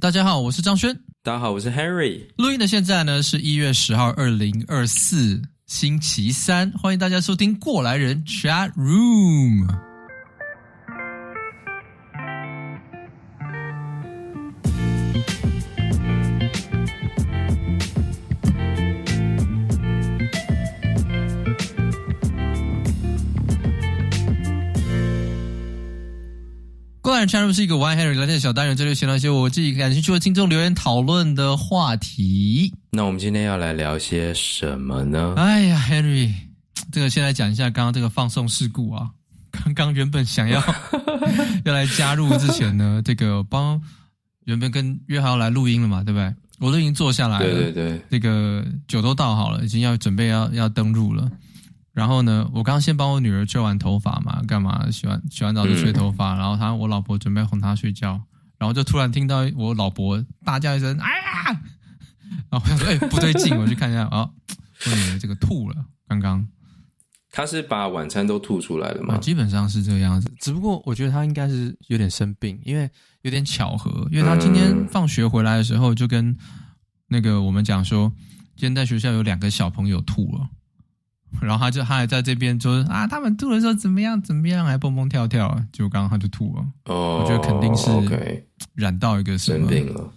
大家好，我是张轩。大家好，我是 Henry。录音的现在呢是一月十号，二零二四星期三，欢迎大家收听过来人 Chat Room。加入是一个 One Henry 聊天的小单元，这里闲聊一些我自己感兴趣的听众留言讨论的话题。那我们今天要来聊些什么呢？哎呀，Henry，这个先来讲一下刚刚这个放送事故啊。刚刚原本想要 要来加入之前呢，这个帮原本跟约好要来录音了嘛，对不对？我都已经坐下来了，对对对，这个酒都倒好了，已经要准备要要登录了。然后呢，我刚先帮我女儿吹完头发嘛，干嘛？洗完洗完澡就吹头发，然后她我老婆准备哄她睡觉，然后就突然听到我老婆大叫一声“哎呀”，然后我说：“哎，不对劲！”我去看一下，哦，我女儿这个吐了。刚刚她是把晚餐都吐出来了吗？基本上是这个样子，只不过我觉得她应该是有点生病，因为有点巧合，因为她今天放学回来的时候就跟那个我们讲说，今天在学校有两个小朋友吐了。然后他就他还在这边说啊，他们吐的时候怎么样怎么样，还蹦蹦跳跳，结果刚刚他就吐了。哦，我觉得肯定是染到一个生病了。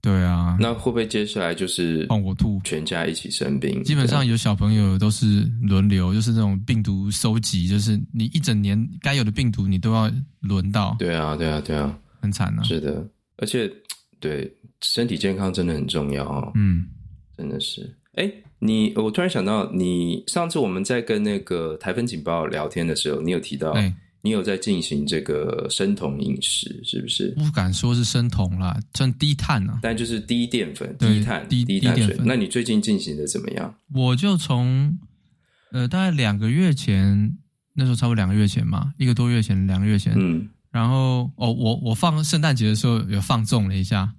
对啊，那会不会接下来就是换我吐，全家一起生病？基本上有小朋友都是轮流，就是那种病毒收集，就是你一整年该有的病毒你都要轮到。对啊，对啊，对啊，很惨啊。是的，而且对身体健康真的很重要啊。嗯，真的是。哎。你，我突然想到，你上次我们在跟那个台风警报聊天的时候，你有提到，你有在进行这个生酮饮食，是不是？不敢说是生酮啦，算低碳啊，但就是低淀粉、低碳、低低碳水。那你最近进行的怎么样？我就从呃，大概两个月前，那时候差不多两个月前嘛，一个多月前，两个月前，嗯。然后哦，我我放圣诞节的时候有放纵了一下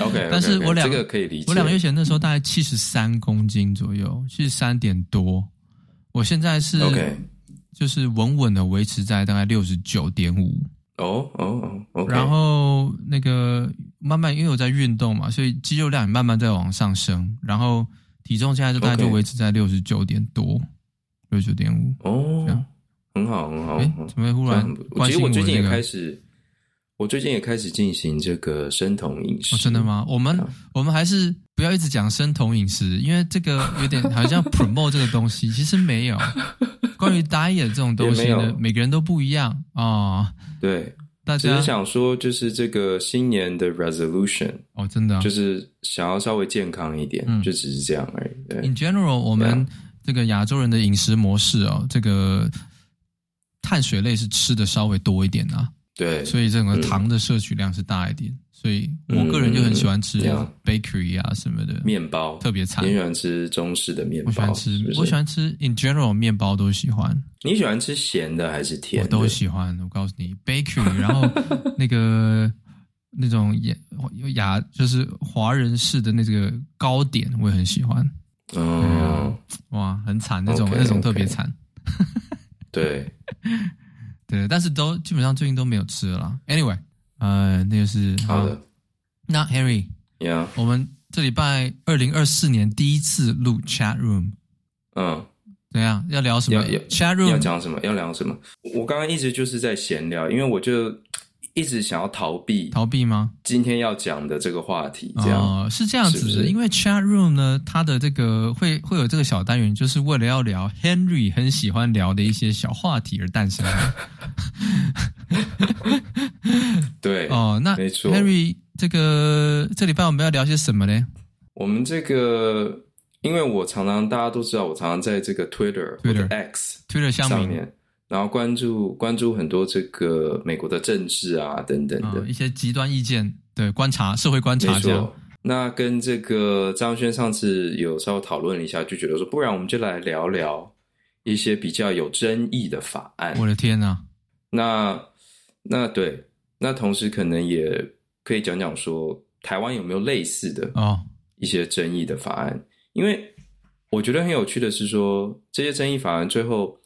，OK，, okay 但是我两这个可以理解。我两个月前那时候大概七十三公斤左右，七十三点多。我现在是 OK，就是稳稳的维持在大概六十九点五。哦哦哦，然后那个慢慢因为我在运动嘛，所以肌肉量也慢慢在往上升。然后体重现在就大概就维持在六十九点多，六十九点五。哦。很好，很好。哎，怎么忽然？其实我最近也开始，我最近也开始进行这个生酮饮食。真的吗？我们我们还是不要一直讲生酮饮食，因为这个有点好像 promote 这个东西，其实没有。关于 diet 这种东西呢，每个人都不一样啊。对，大家只是想说，就是这个新年的 resolution 哦，真的就是想要稍微健康一点，就只是这样而已。对。In general，我们这个亚洲人的饮食模式哦，这个。碳水类是吃的稍微多一点啊，对，所以这个糖的摄取量是大一点，嗯、所以我个人就很喜欢吃 bakery 啊什么的面包，特别惨。你喜欢吃中式的面包？我喜欢吃，是是？我喜欢吃 in general 面包都喜欢。你喜欢吃咸的还是甜的？我都喜欢。我告诉你，bakery，然后那个那种雅雅就是华人式的那个糕点，我也很喜欢。哦，哇，很惨那种，okay, 那种特别惨。对，对，但是都基本上最近都没有吃了啦。Anyway，呃，那个是好的。那 Harry，Yeah，我们这礼拜二零二四年第一次录 Chat Room，嗯，怎样？要聊什么？Chat Room 要讲什么？要聊什么？我刚刚一直就是在闲聊，因为我就。一直想要逃避，逃避吗？今天要讲的这个话题，这样、哦、是这样子的。是是因为 Chat Room 呢，它的这个会会有这个小单元，就是为了要聊 Henry 很喜欢聊的一些小话题而诞生的。对，哦，那没错，Henry 这个这礼拜我们要聊些什么呢？我们这个，因为我常常大家都知道，我常常在这个 Twitter Twitter 或者 X Twitter 上面。然后关注关注很多这个美国的政治啊等等的、哦、一些极端意见，对观察社会观察这样。那跟这个张轩上次有稍微讨论了一下，就觉得说，不然我们就来聊聊一些比较有争议的法案。我的天呐！那那对，那同时可能也可以讲讲说，台湾有没有类似的哦一些争议的法案？哦、因为我觉得很有趣的是说，这些争议法案最后。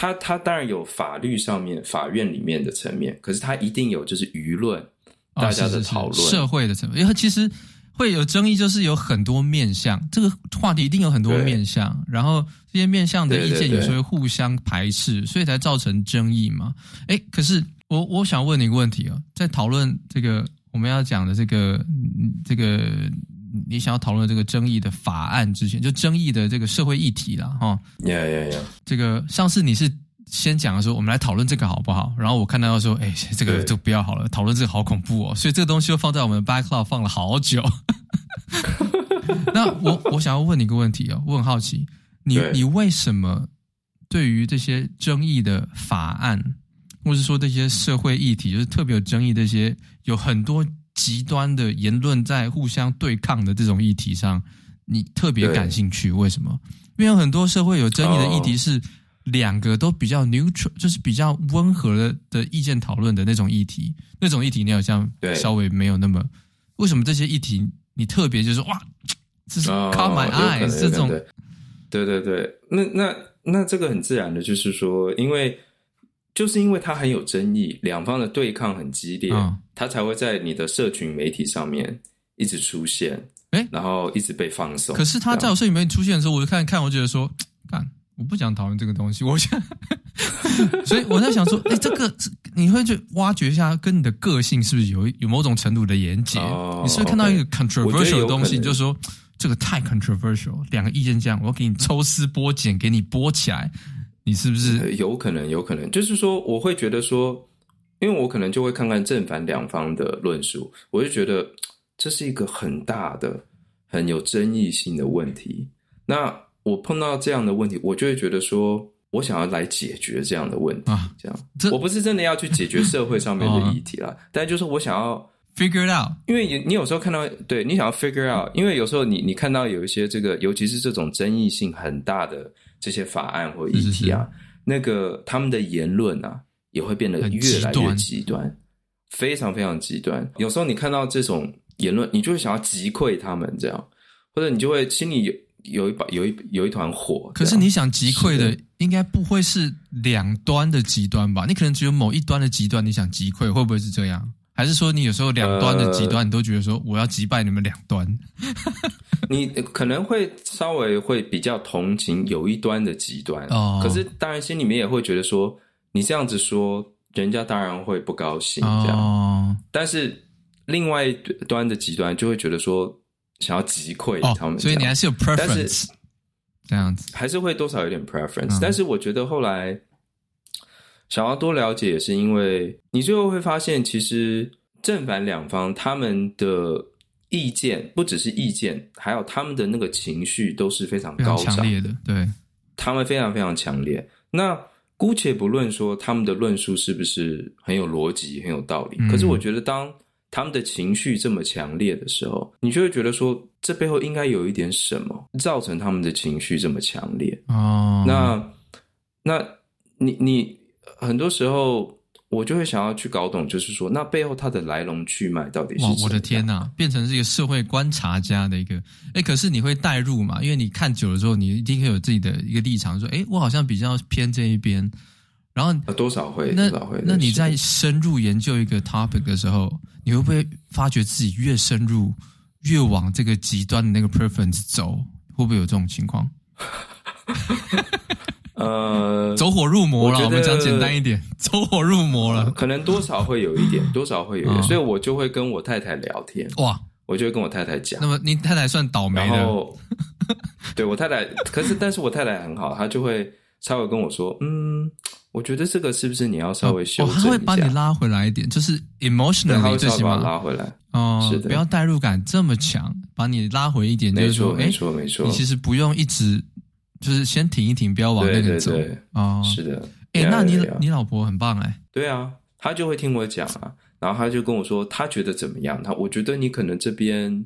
他他当然有法律上面法院里面的层面，可是他一定有就是舆论大家的讨论、社会的层面，因为其实会有争议，就是有很多面向，这个话题一定有很多面向，然后这些面向的意见有时候会互相排斥，对对对，所以才造成争议嘛。哎，可是我我想问你一个问题啊，在讨论这个我们要讲的这个这个你想要讨论这个争议的法案之前，就争议的这个社会议题了哈。呀呀呀！这个上次你是。先讲的时候，我们来讨论这个好不好？然后我看到说，哎，这个就不要好了，讨论这个好恐怖哦。所以这个东西就放在我们的 backlog 放了好久。那我我想要问你一个问题哦，我很好奇，你你为什么对于这些争议的法案，或是说这些社会议题，就是特别有争议这些有很多极端的言论在互相对抗的这种议题上，你特别感兴趣？为什么？因为有很多社会有争议的议题是。两个都比较 neutral，就是比较温和的的意见讨论的那种议题，那种议题你好像稍微没有那么。为什么这些议题你特别就是哇，这是 caught my eye、哦、这种？对对对，那那那这个很自然的，就是说，因为就是因为它很有争议，两方的对抗很激烈，嗯、它才会在你的社群媒体上面一直出现，哎，然后一直被放送。可是他在我社群媒体出现的时候，我就看看，我觉得说，看。我不想讨论这个东西，我想，所以我在想说，哎、欸，这个你会去挖掘一下，跟你的个性是不是有有某种程度的连接？哦、你是不是看到一个 controversial 的东西，你就说这个太 controversial，两个意见这样，我要给你抽丝剥茧，给你剥起来，你是不是？有可能，有可能，就是说，我会觉得说，因为我可能就会看看正反两方的论述，我就觉得这是一个很大的、很有争议性的问题。那我碰到这样的问题，我就会觉得说，我想要来解决这样的问题。啊、这样，这我不是真的要去解决社会上面的议题啦，哦、但就是我想要 figure it out。因为你你有时候看到，对你想要 figure out，因为有时候你你看到有一些这个，尤其是这种争议性很大的这些法案或议题啊，是是是那个他们的言论啊，也会变得越来越极端，非常非常极端。有时候你看到这种言论，你就会想要击溃他们，这样，或者你就会心里有。有一把有一有一团火，可是你想击溃的应该不会是两端的极端吧？你可能只有某一端的极端你想击溃，会不会是这样？还是说你有时候两端的极端你都觉得说我要击败你们两端？你可能会稍微会比较同情有一端的极端哦，可是当然心里面也会觉得说你这样子说，人家当然会不高兴这样。哦，但是另外一端的极端就会觉得说。想要击溃他们，所以你还是有 preference，这样子还是会多少有点 preference。但是我觉得后来想要多了解，也是因为你最后会发现，其实正反两方他们的意见不只是意见，还有他们的那个情绪都是非常高涨强烈的。对，他们非常非常强烈。那姑且不论说他们的论述是不是很有逻辑、很有道理，可是我觉得当。他们的情绪这么强烈的时候，你就会觉得说，这背后应该有一点什么造成他们的情绪这么强烈哦。那，那你你很多时候我就会想要去搞懂，就是说，那背后它的来龙去脉到底是什么？我的天哪，变成是一个社会观察家的一个，哎，可是你会带入嘛？因为你看久了之后，你一定会有自己的一个立场，说，哎，我好像比较偏这一边。然后多少会，那多少会，那你在深入研究一个 topic 的时候，你会不会发觉自己越深入，越往这个极端的那个 preference 走？会不会有这种情况？呃，走火入魔了。我，我们讲简单一点，走火入魔了。可能多少会有一点，多少会有一点。哦、所以我就会跟我太太聊天。哇，我就会跟我太太讲。那么你太太算倒霉的。然后 对我太太，可是但是我太太很好，她就会稍微跟我说，嗯。我觉得这个是不是你要稍微修正一下？他会把你拉回来一点，就是 emotionally 最起码拉回来哦，是的，不要代入感这么强，把你拉回一点，就是说，没错，没错，你其实不用一直，就是先停一停，不要往那个走哦，是的，哎，那你你老婆很棒哎，对啊，她就会听我讲啊，然后她就跟我说，她觉得怎么样？她我觉得你可能这边。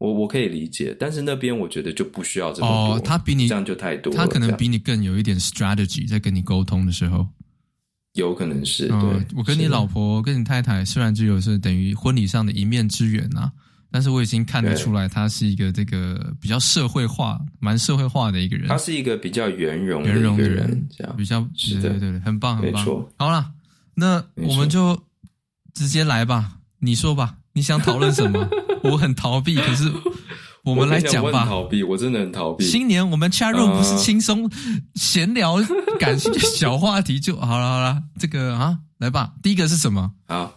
我我可以理解，但是那边我觉得就不需要这么多。哦，他比你这样就太多了，他可能比你更有一点 strategy 在跟你沟通的时候，有可能是。哦、对，我跟你老婆跟你太太虽然只有是等于婚礼上的一面之缘啊，但是我已经看得出来，他是一个这个比较社会化、蛮社会化的一个人。他是一个比较圆融圆融的人，这样比较是的，对对对，很棒很棒。好了，那我们就直接来吧。你说吧，你想讨论什么？我很逃避，可是我们来讲吧。逃避，我真的很逃避。新年我们 chat room 不是轻松闲聊、感兴趣小话题就好了。好了，这个啊，来吧。第一个是什么？好，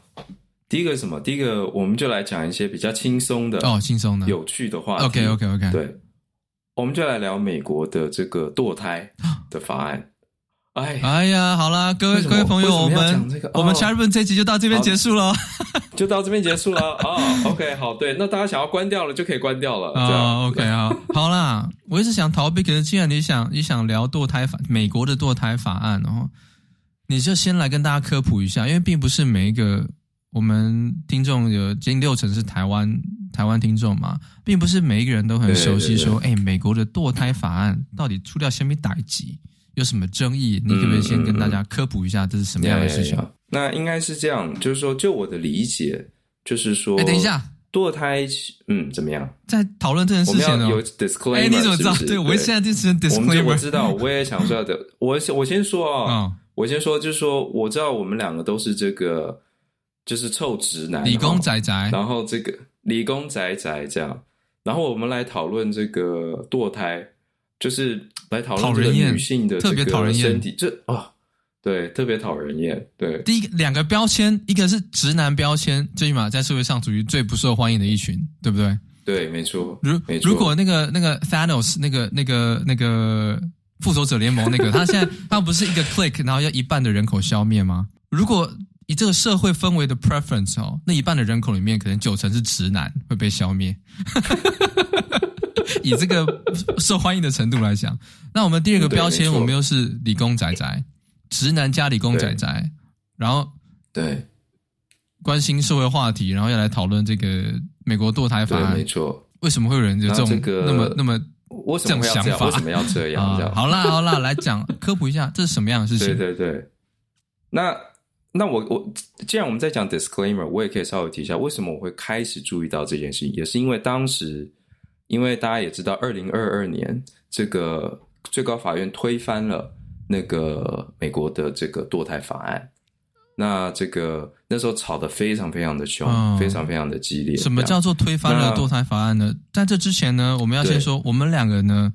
第一个是什么？第一个我们就来讲一些比较轻松的哦，轻松的、有趣的话题。OK，OK，OK。Okay, okay, okay. 对，我们就来聊美国的这个堕胎的法案。哎，哎呀，好啦，各位各位朋友，我们、这个哦、我们 room 这集就到这边结束了，就到这边结束了啊。哦、OK，好，对，那大家想要关掉了就可以关掉了。啊、哦、，OK，啊，好啦，我一直想逃避，可是既然你想你想聊堕胎法，美国的堕胎法案，然后你就先来跟大家科普一下，因为并不是每一个我们听众有近六成是台湾台湾听众嘛，并不是每一个人都很熟悉说，哎，美国的堕胎法案到底出掉什么打击？有什么争议？你可不可以先跟大家科普一下，这是什么样的事情？嗯嗯嗯、那应该是这样，就是说，就我的理解，就是说，哎，等一下，堕胎，嗯，怎么样？在讨论这件事情呢？有 disclaimer，哎，你怎么知道？对，我现在就是 disclaimer，我知道，我也想说的。我我先说啊、哦，我先说，就是说，我知道我们两个都是这个，就是臭直男，理工宅宅，然后这个理工宅宅这样，然后我们来讨论这个堕胎。就是来讨论这个女性的这个身体，这啊、哦，对，特别讨人厌。对，第一个两个标签，一个是直男标签，最起码在社会上属于最不受欢迎的一群，对不对？对，没错。如如果那个那个 Thanos 那个那个那个复仇者联盟那个，他现在他不是一个 click，然后要一半的人口消灭吗？如果以这个社会氛围的 preference 哦，那一半的人口里面可能九成是直男会被消灭。以这个受欢迎的程度来讲，那我们第二个标签，我们又是理工仔仔，直男加理工仔仔，然后对关心社会话题，然后要来讨论这个美国堕胎法案，没错。为什么会有人有这种那么、这个、那么，那么这种想法？为什么要这样？这样、啊、好啦好啦，来讲科普一下，这是什么样的事情？对对对。那那我我既然我们在讲 disclaimer，我也可以稍微提一下，为什么我会开始注意到这件事情，也是因为当时。因为大家也知道，二零二二年这个最高法院推翻了那个美国的这个堕胎法案，那这个那时候吵得非常非常的凶，哦，非常非常的激烈。什么叫做推翻了堕胎法案呢？在这之前呢，我们要先说，我们两个呢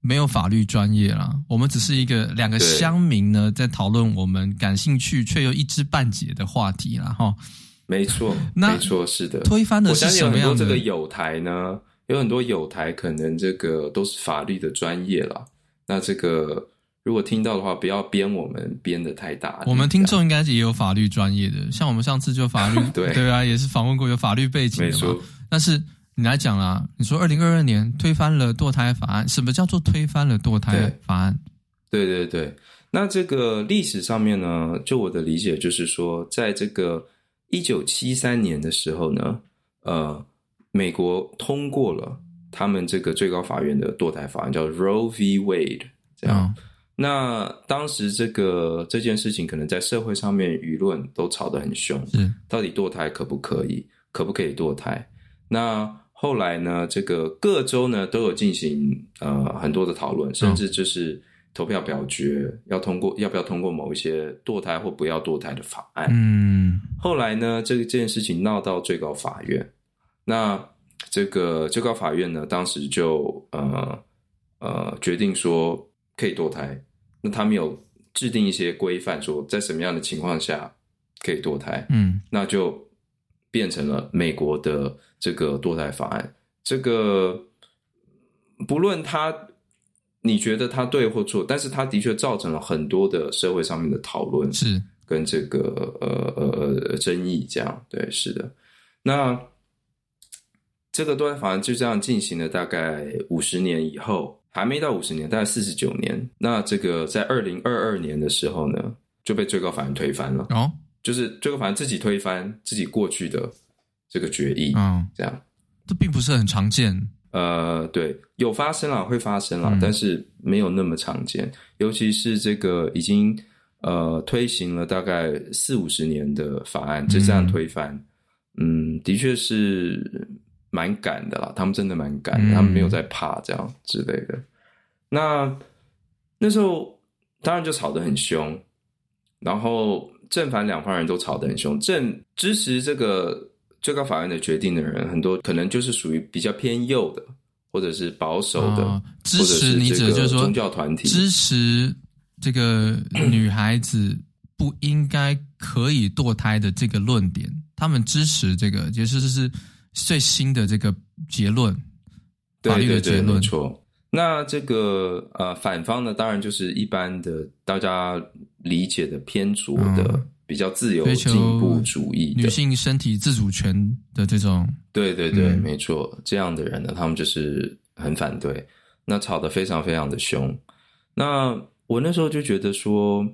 没有法律专业啦，我们只是一个两个乡民呢在讨论我们感兴趣却又一知半解的话题啦。哈。没错，没错，是的。推翻的是什么样的？这个友台呢？有很多友台可能这个都是法律的专业啦，那这个如果听到的话，不要编我们编的太大。我们听众应该也有法律专业的，像我们上次就法律 对对啊，也是访问过有法律背景的嘛。没错。但是你来讲啦，你说二零二二年推翻了堕胎法案，什么叫做推翻了堕胎法案？对对对，那这个历史上面呢，就我的理解就是说，在这个一九七三年的时候呢，呃。美国通过了他们这个最高法院的堕胎法案，叫 Roe v. Wade，这样。嗯、那当时这个这件事情，可能在社会上面舆论都吵得很凶。嗯，到底堕胎可不可以？可不可以堕胎？那后来呢？这个各州呢都有进行呃很多的讨论，甚至就是投票表决，嗯、要通过要不要通过某一些堕胎或不要堕胎的法案。嗯，后来呢，这个这件事情闹到最高法院。那这个最高法院呢，当时就呃呃决定说可以堕胎。那他们有制定一些规范，说在什么样的情况下可以堕胎。嗯，那就变成了美国的这个堕胎法案。这个不论他你觉得他对或错，但是他的确造成了很多的社会上面的讨论，是跟这个呃呃呃争议。这样对，是的。那这个堕胎法案就这样进行了大概五十年以后，还没到五十年，大概四十九年。那这个在二零二二年的时候呢，就被最高法院推翻了。哦，就是最高法院自己推翻自己过去的这个决议。嗯，这样，这并不是很常见。呃，对，有发生了，会发生了，嗯，但是没有那么常见。尤其是这个已经呃推行了大概四五十年的法案，就这样推翻，嗯，嗯，的确是。蛮赶的啦，他们真的蛮赶的，嗯，他们没有在怕这样之类的。那那时候当然就吵得很凶，然后正反两方人都吵得很凶。正支持这个最高法院的决定的人，很多可能就是属于比较偏右的，或者是保守的，哦、支持你者就是说宗教团体支持这个 女孩子不应该可以堕胎的这个论点，他们支持这个，也就是是最新的这个结论，法律的结论，没错。那这个呃反方呢，当然就是一般的大家理解的偏左的。嗯。比较自由进步主义，女性身体自主权的这种，对对对，嗯、没错，这样的人呢，他们就是很反对，那吵得非常非常的凶。那我那时候就觉得说，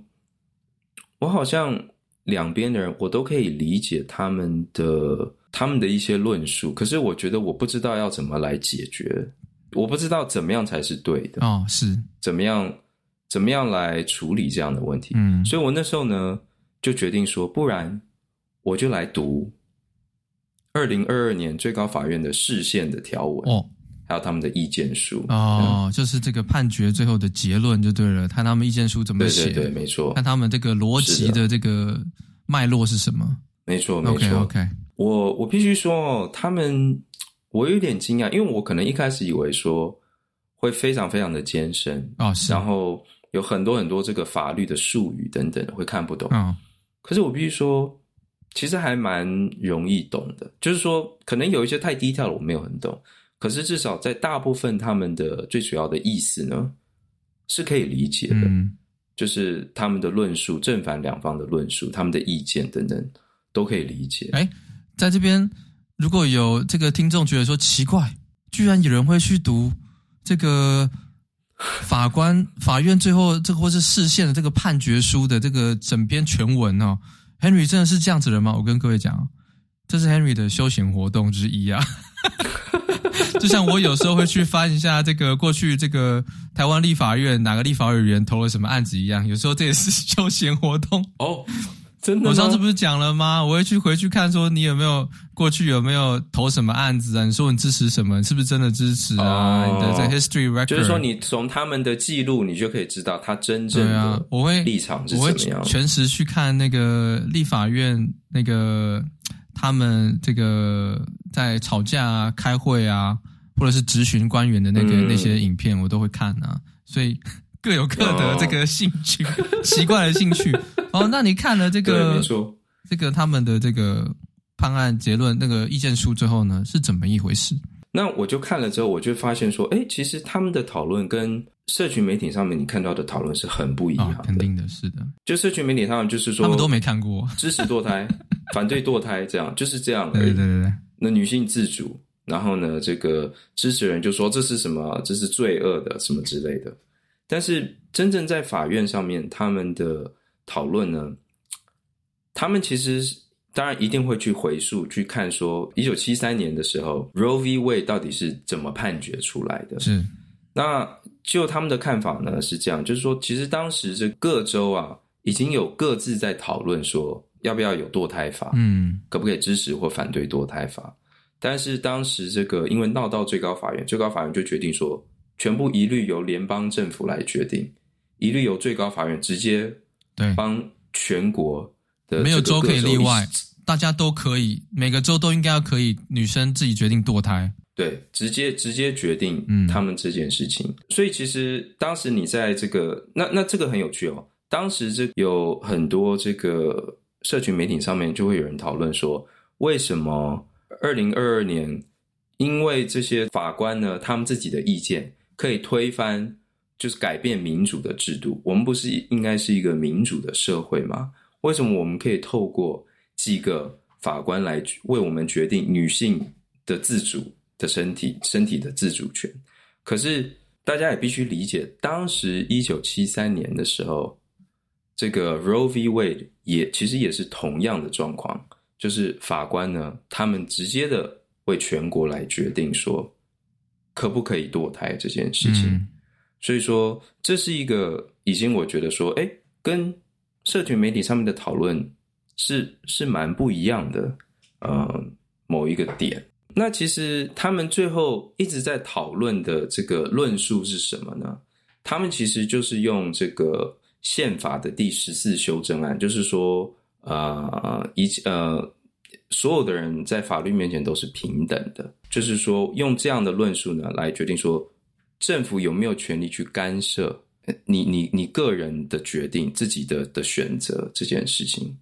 我好像两边的人，我都可以理解他们的他们的一些论述，可是我觉得我不知道要怎么来解决，我不知道怎么样才是对的哦，是怎么样怎么样来处理这样的问题，嗯，所以我那时候呢。就决定说，不然我就来读二零二二年最高法院的释宪的条文哦，还有他们的意见书哦，就是这个判决最后的结论就对了，看他们意见书怎么写，对对对，没错，看他们这个逻辑的这个脉络是什么，没错没错。OK OK，我我必须说，他们我有点惊讶，因为我可能一开始以为说会非常非常的艰深哦，然后有很多很多这个法律的术语等等会看不懂哦。可是我必须说，其实还蛮容易懂的。就是说，可能有一些太 detail 了，我没有很懂。可是至少在大部分他们的最主要的意思呢，是可以理解的。嗯，就是他们的论述，正反两方的论述，他们的意见等等，都可以理解。哎，在这边如果有这个听众觉得说奇怪，居然有人会去读这个。法官、法院最后这个或是释宪的这个判决书的这个整篇全文哦，Henry 真的是这样子人吗？我跟各位讲，这是 Henry 的休闲活动之一啊。就像我有时候会去翻一下这个过去这个台湾立法院哪个立法委员投了什么案子一样，有时候这也是休闲活动哦。真的，我上次不是讲了吗？我会去回去看，说你有没有过去有没有投什么案子啊？你说你支持什么？你是不是真的支持啊？哦、你的这 history record，就是说你从他们的记录，你就可以知道他真正的我会立场是怎么样。我会全时去看那个立法院那个他们这个在吵架啊、开会啊，或者是质询官员的那个、嗯、那些影片，我都会看啊。所以。各有各的这个兴趣，哦、奇怪的兴趣。哦，那你看了这个，这个他们的这个判案结论那个意见书之后呢，是怎么一回事？那我就看了之后，我就发现说，哎，其实他们的讨论跟社群媒体上面你看到的讨论是很不一样的。哦、肯定的，是的。就社群媒体上就是说，他们都没看过支持堕胎、反对堕胎，这样就是这样。对对对对。那女性自主，然后呢，这个支持人就说这是什么？这是罪恶的，什么之类的。但是真正在法院上面，他们的讨论呢，他们其实当然一定会去回溯去看，说一九七三年的时候，Roe v. Wade 到底是怎么判决出来的？是。那就他们的看法呢是这样，就是说，其实当时这各州啊，已经有各自在讨论说，要不要有堕胎法，嗯，可不可以支持或反对堕胎法？但是当时这个因为闹到最高法院，最高法院就决定说。全部一律由联邦政府来决定，一律由最高法院直接对帮全国的没有州可以例外，大家都可以，每个州都应该要可以，女生自己决定堕胎，对，直接直接决定他们这件事情。嗯、所以其实当时你在这个那那这个很有趣哦，当时这有很多这个社群媒体上面就会有人讨论说，为什么二零二二年因为这些法官呢，他们自己的意见。可以推翻，就是改变民主的制度。我们不是应该是一个民主的社会吗？为什么我们可以透过几个法官来为我们决定女性的自主的身体、身体的自主权？可是大家也必须理解，当时一九七三年的时候，这个 Roe v. Wade 也其实也是同样的状况，就是法官呢，他们直接的为全国来决定说。可不可以堕胎这件事情？嗯、所以说这是一个已经我觉得说，哎，跟社群媒体上面的讨论是是蛮不一样的。呃，某一个点，那其实他们最后一直在讨论的这个论述是什么呢？他们其实就是用这个宪法的第十四修正案，就是说，呃，一呃，所有的人在法律面前都是平等的，就是说用这样的论述呢来决定说政府有没有权利去干涉你你你个人的决定、自己的的选择这件事情。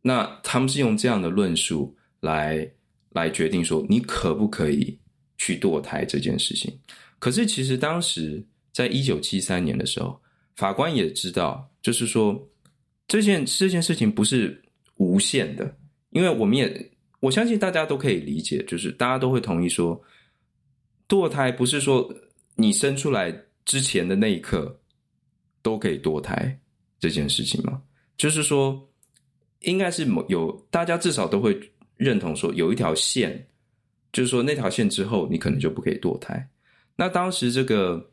那他们是用这样的论述来来决定说你可不可以去堕胎这件事情。可是其实当时在一九七三年的时候，法官也知道，就是说这件这件事情不是无限的。因为我们也，我相信大家都可以理解，就是大家都会同意说，堕胎不是说你生出来之前的那一刻都可以堕胎这件事情嘛，就是说，应该是某有大家至少都会认同说，有一条线，就是说那条线之后你可能就不可以堕胎。那当时这个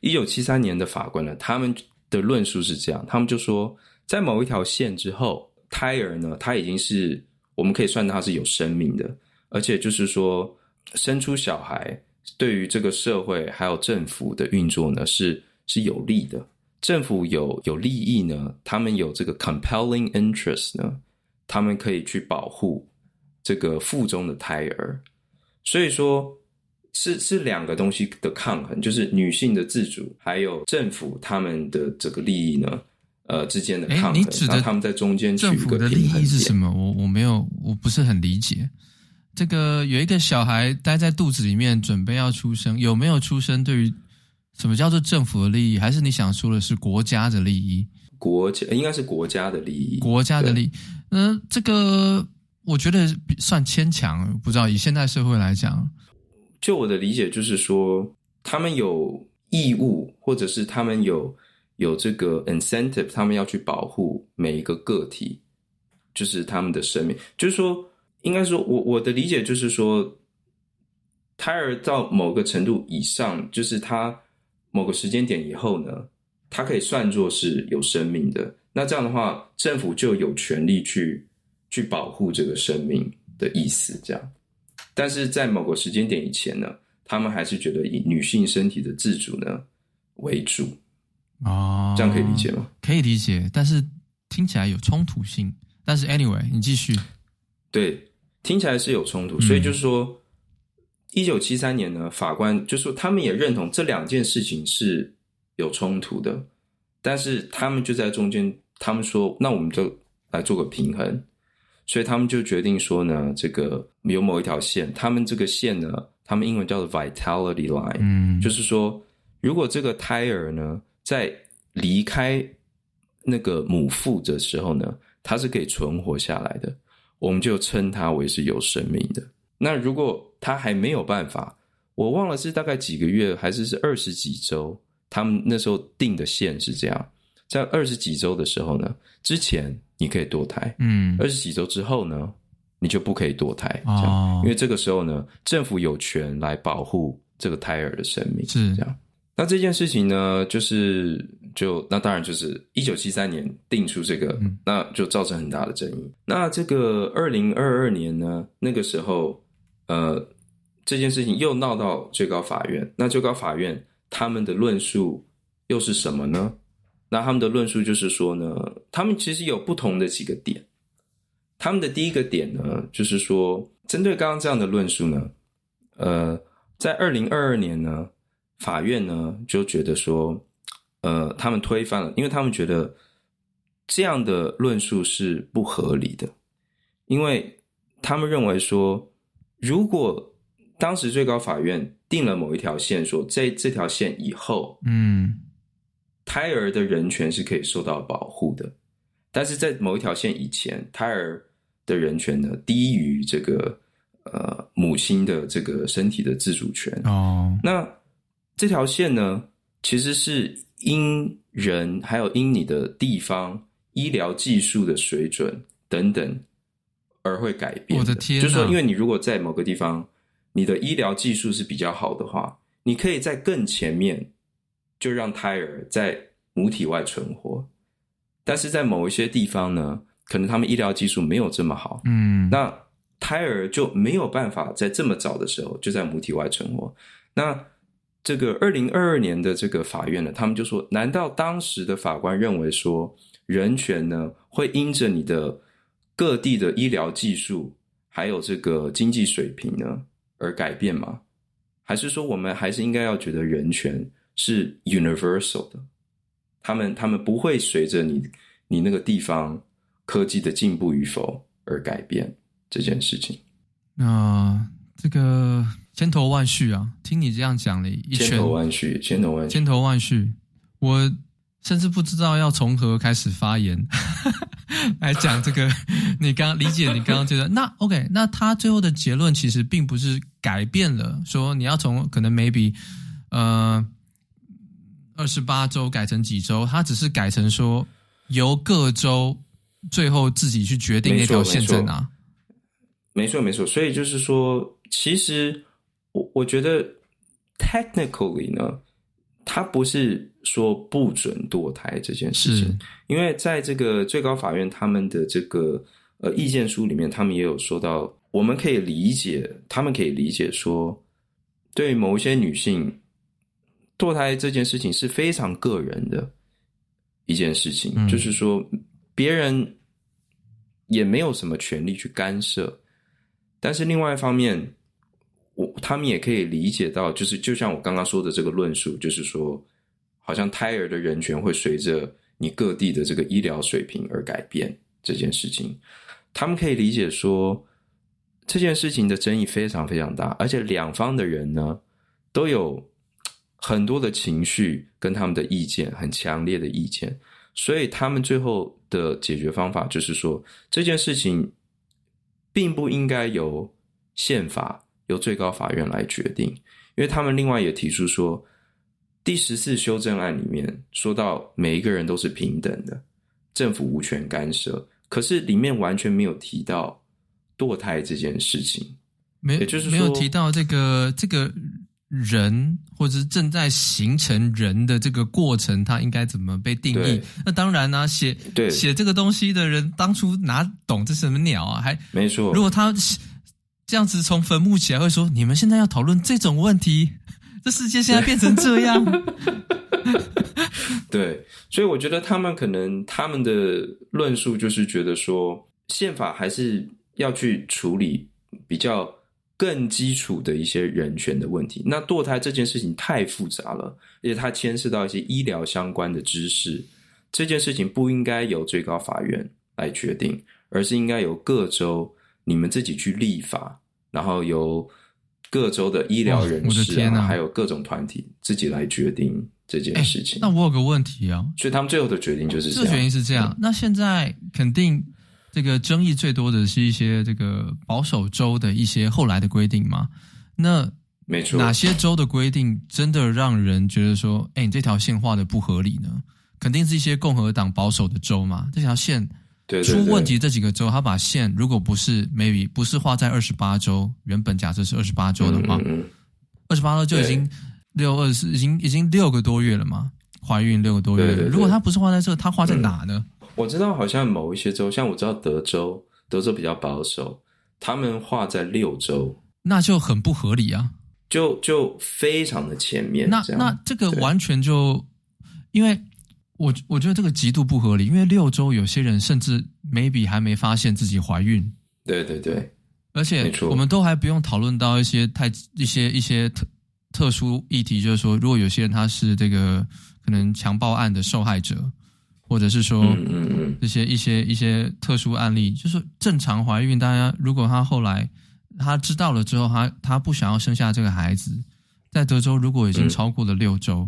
一九七三年的法官呢，他们的论述是这样，他们就说，在某一条线之后。胎儿呢，他已经是我们可以算他是有生命的，而且就是说，生出小孩对于这个社会还有政府的运作呢，是是有利的。政府有有利益呢，他们有这个 compelling interest 呢，他们可以去保护这个腹中的胎儿。所以说，是是两个东西的抗衡，就是女性的自主，还有政府他们的这个利益呢。呃，之间的抗衡，你指的他们在中间政府的利益是什么？我我没有，我不是很理解。这个有一个小孩待在肚子里面，准备要出生，有没有出生？对于什么叫做政府的利益？还是你想说的是国家的利益？国家应该是国家的利益，国家的利益。嗯，这个我觉得算牵强，不知道以现代社会来讲，就我的理解就是说，他们有义务，或者是他们有。有这个 incentive，他们要去保护每一个个体，就是他们的生命。就是说，应该说，我我的理解就是说，胎儿到某个程度以上，就是他某个时间点以后呢，他可以算作是有生命的。那这样的话，政府就有权利去去保护这个生命的意思。这样，但是在某个时间点以前呢，他们还是觉得以女性身体的自主呢为主。哦，这样可以理解吗？可以理解，但是听起来有冲突性。但是 anyway，你继续。对，听起来是有冲突，所以就是说，一九七三年呢，法官就说他们也认同这两件事情是有冲突的，但是他们就在中间，他们说，那我们就来做个平衡，所以他们就决定说呢，这个有某一条线，他们这个线呢，他们英文叫做 vitality line，嗯，就是说，如果这个胎儿呢。在离开那个母腹的时候呢，它是可以存活下来的，我们就称它为是有生命的。那如果它还没有办法，我忘了是大概几个月还是是二十几周，他们那时候定的线是这样，在二十几周的时候呢，之前你可以堕胎，嗯，二十几周之后呢，你就不可以堕胎，这样，哦，因为这个时候呢，政府有权来保护这个胎儿的生命，是这样。那这件事情呢，就是就那当然就是一九七三年定出这个，嗯，那就造成很大的争议。那这个二零二二年呢，那个时候，呃，这件事情又闹到最高法院。那最高法院他们的论述又是什么呢？那他们的论述就是说呢，他们其实有不同的几个点。他们的第一个点呢，就是说针对刚刚这样的论述呢，呃，在二零二二年呢。法院呢就觉得说，呃，他们推翻了，因为他们觉得这样的论述是不合理的，因为他们认为说，如果当时最高法院定了某一条线，说在这条线以后，嗯，胎儿的人权是可以受到保护的，但是在某一条线以前，胎儿的人权呢低于这个呃母亲的这个身体的自主权哦，那。这条线呢，其实是因人还有因你的地方医疗技术的水准等等而会改变的。我的天啊，就是说，因为你如果在某个地方，你的医疗技术是比较好的话，你可以在更前面就让胎儿在母体外存活。但是在某一些地方呢，可能他们医疗技术没有这么好，嗯，那胎儿就没有办法在这么早的时候就在母体外存活。那这个二零二二年的这个法院呢，他们就说：难道当时的法官认为说，人权呢会因着你的各地的医疗技术还有这个经济水平呢而改变吗？还是说我们还是应该要觉得人权是 universal 的？他们他们不会随着你你那个地方科技的进步与否而改变这件事情。那、呃、这个千头万绪啊，听你这样讲了一圈，千头万绪，千头万绪，千头万绪，我甚至不知道要从何开始发言 来讲这个。你刚理解，你刚刚觉得那 OK，那他最后的结论其实并不是改变了，说你要从可能 maybe 呃。二十八周改成几周？他只是改成说由各州最后自己去决定那条线在哪。没错，没错。所以就是说，其实我我觉得 technically 呢，他不是说不准堕胎这件事情，因为在这个最高法院他们的这个呃意见书里面，他们也有说到，我们可以理解，他们可以理解说，对某一些女性。堕胎这件事情是非常个人的一件事情，嗯、就是说别人也没有什么权利去干涉。但是另外一方面，我他们也可以理解到，就是就像我刚刚说的这个论述，就是说，好像胎儿的人权会随着你各地的这个医疗水平而改变这件事情。他们可以理解说，这件事情的争议非常非常大，而且两方的人呢都有。很多的情绪跟他们的意见很强烈的意见，所以他们最后的解决方法就是说，这件事情并不应该由宪法由最高法院来决定，因为他们另外也提出说，第十四修正案里面说到每一个人都是平等的，政府无权干涉，可是里面完全没有提到堕胎这件事情，没，也就是说没有提到这个这个。人，或者是正在形成人的这个过程，它应该怎么被定义？那当然呢、啊，写写这个东西的人当初哪懂这是什么鸟啊？还没错。如果他这样子从坟墓起来，会说：“你们现在要讨论这种问题，这世界现在变成这样。” 对，所以我觉得他们可能他们的论述就是觉得说，宪法还是要去处理比较。更基础的一些人权的问题，那堕胎这件事情太复杂了，而且它牵涉到一些医疗相关的知识。这件事情不应该由最高法院来决定，而是应该由各州你们自己去立法，然后由各州的医疗人士啊，啊还有各种团体自己来决定这件事情。那我有个问题啊，所以他们最后的决定就是这样。这决定是这样。那现在肯定。这个争议最多的是一些这个保守州的一些后来的规定嘛？那没错，哪些州的规定真的让人觉得说，哎，你这条线画的不合理呢？肯定是一些共和党保守的州嘛。这条线出问题，这几个州他把线如果不是 maybe 不是画在二十八州，原本假设是二十八州的话，二十八州就已经六二十已经已经六个多月了嘛，怀孕六个多月对。如果他不是画在这，他画在哪呢？我知道，好像某一些州，像我知道德州，德州比较保守，他们画在六周，那就很不合理啊，就就非常的前面。那这那这个完全就，因为我我觉得这个极度不合理，因为六周有些人甚至 maybe 还没发现自己怀孕。对对对，而且我们都还不用讨论到一些太一些一些特特殊议题，就是说，如果有些人他是这个可能强暴案的受害者。或者是说嗯，这些一些一些特殊案例，就是正常怀孕，大家如果他后来他知道了之后，他他不想要生下这个孩子，在德州如果已经超过了六周，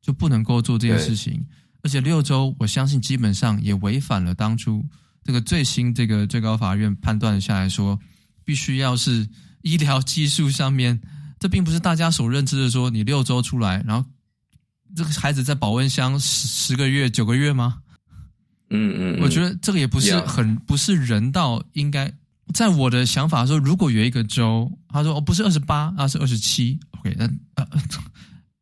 就不能够做这件事情。而且六周，我相信基本上也违反了当初这个最新这个最高法院判断下来说，必须要是医疗技术上面，这并不是大家所认知的说，你六周出来，然后。这个孩子在保温箱十十个月九个月吗？嗯嗯，我觉得这个也不是很不是人道。应该在我的想法说，如果有一个州，他说哦不是二十八，而是二十七，OK，那呃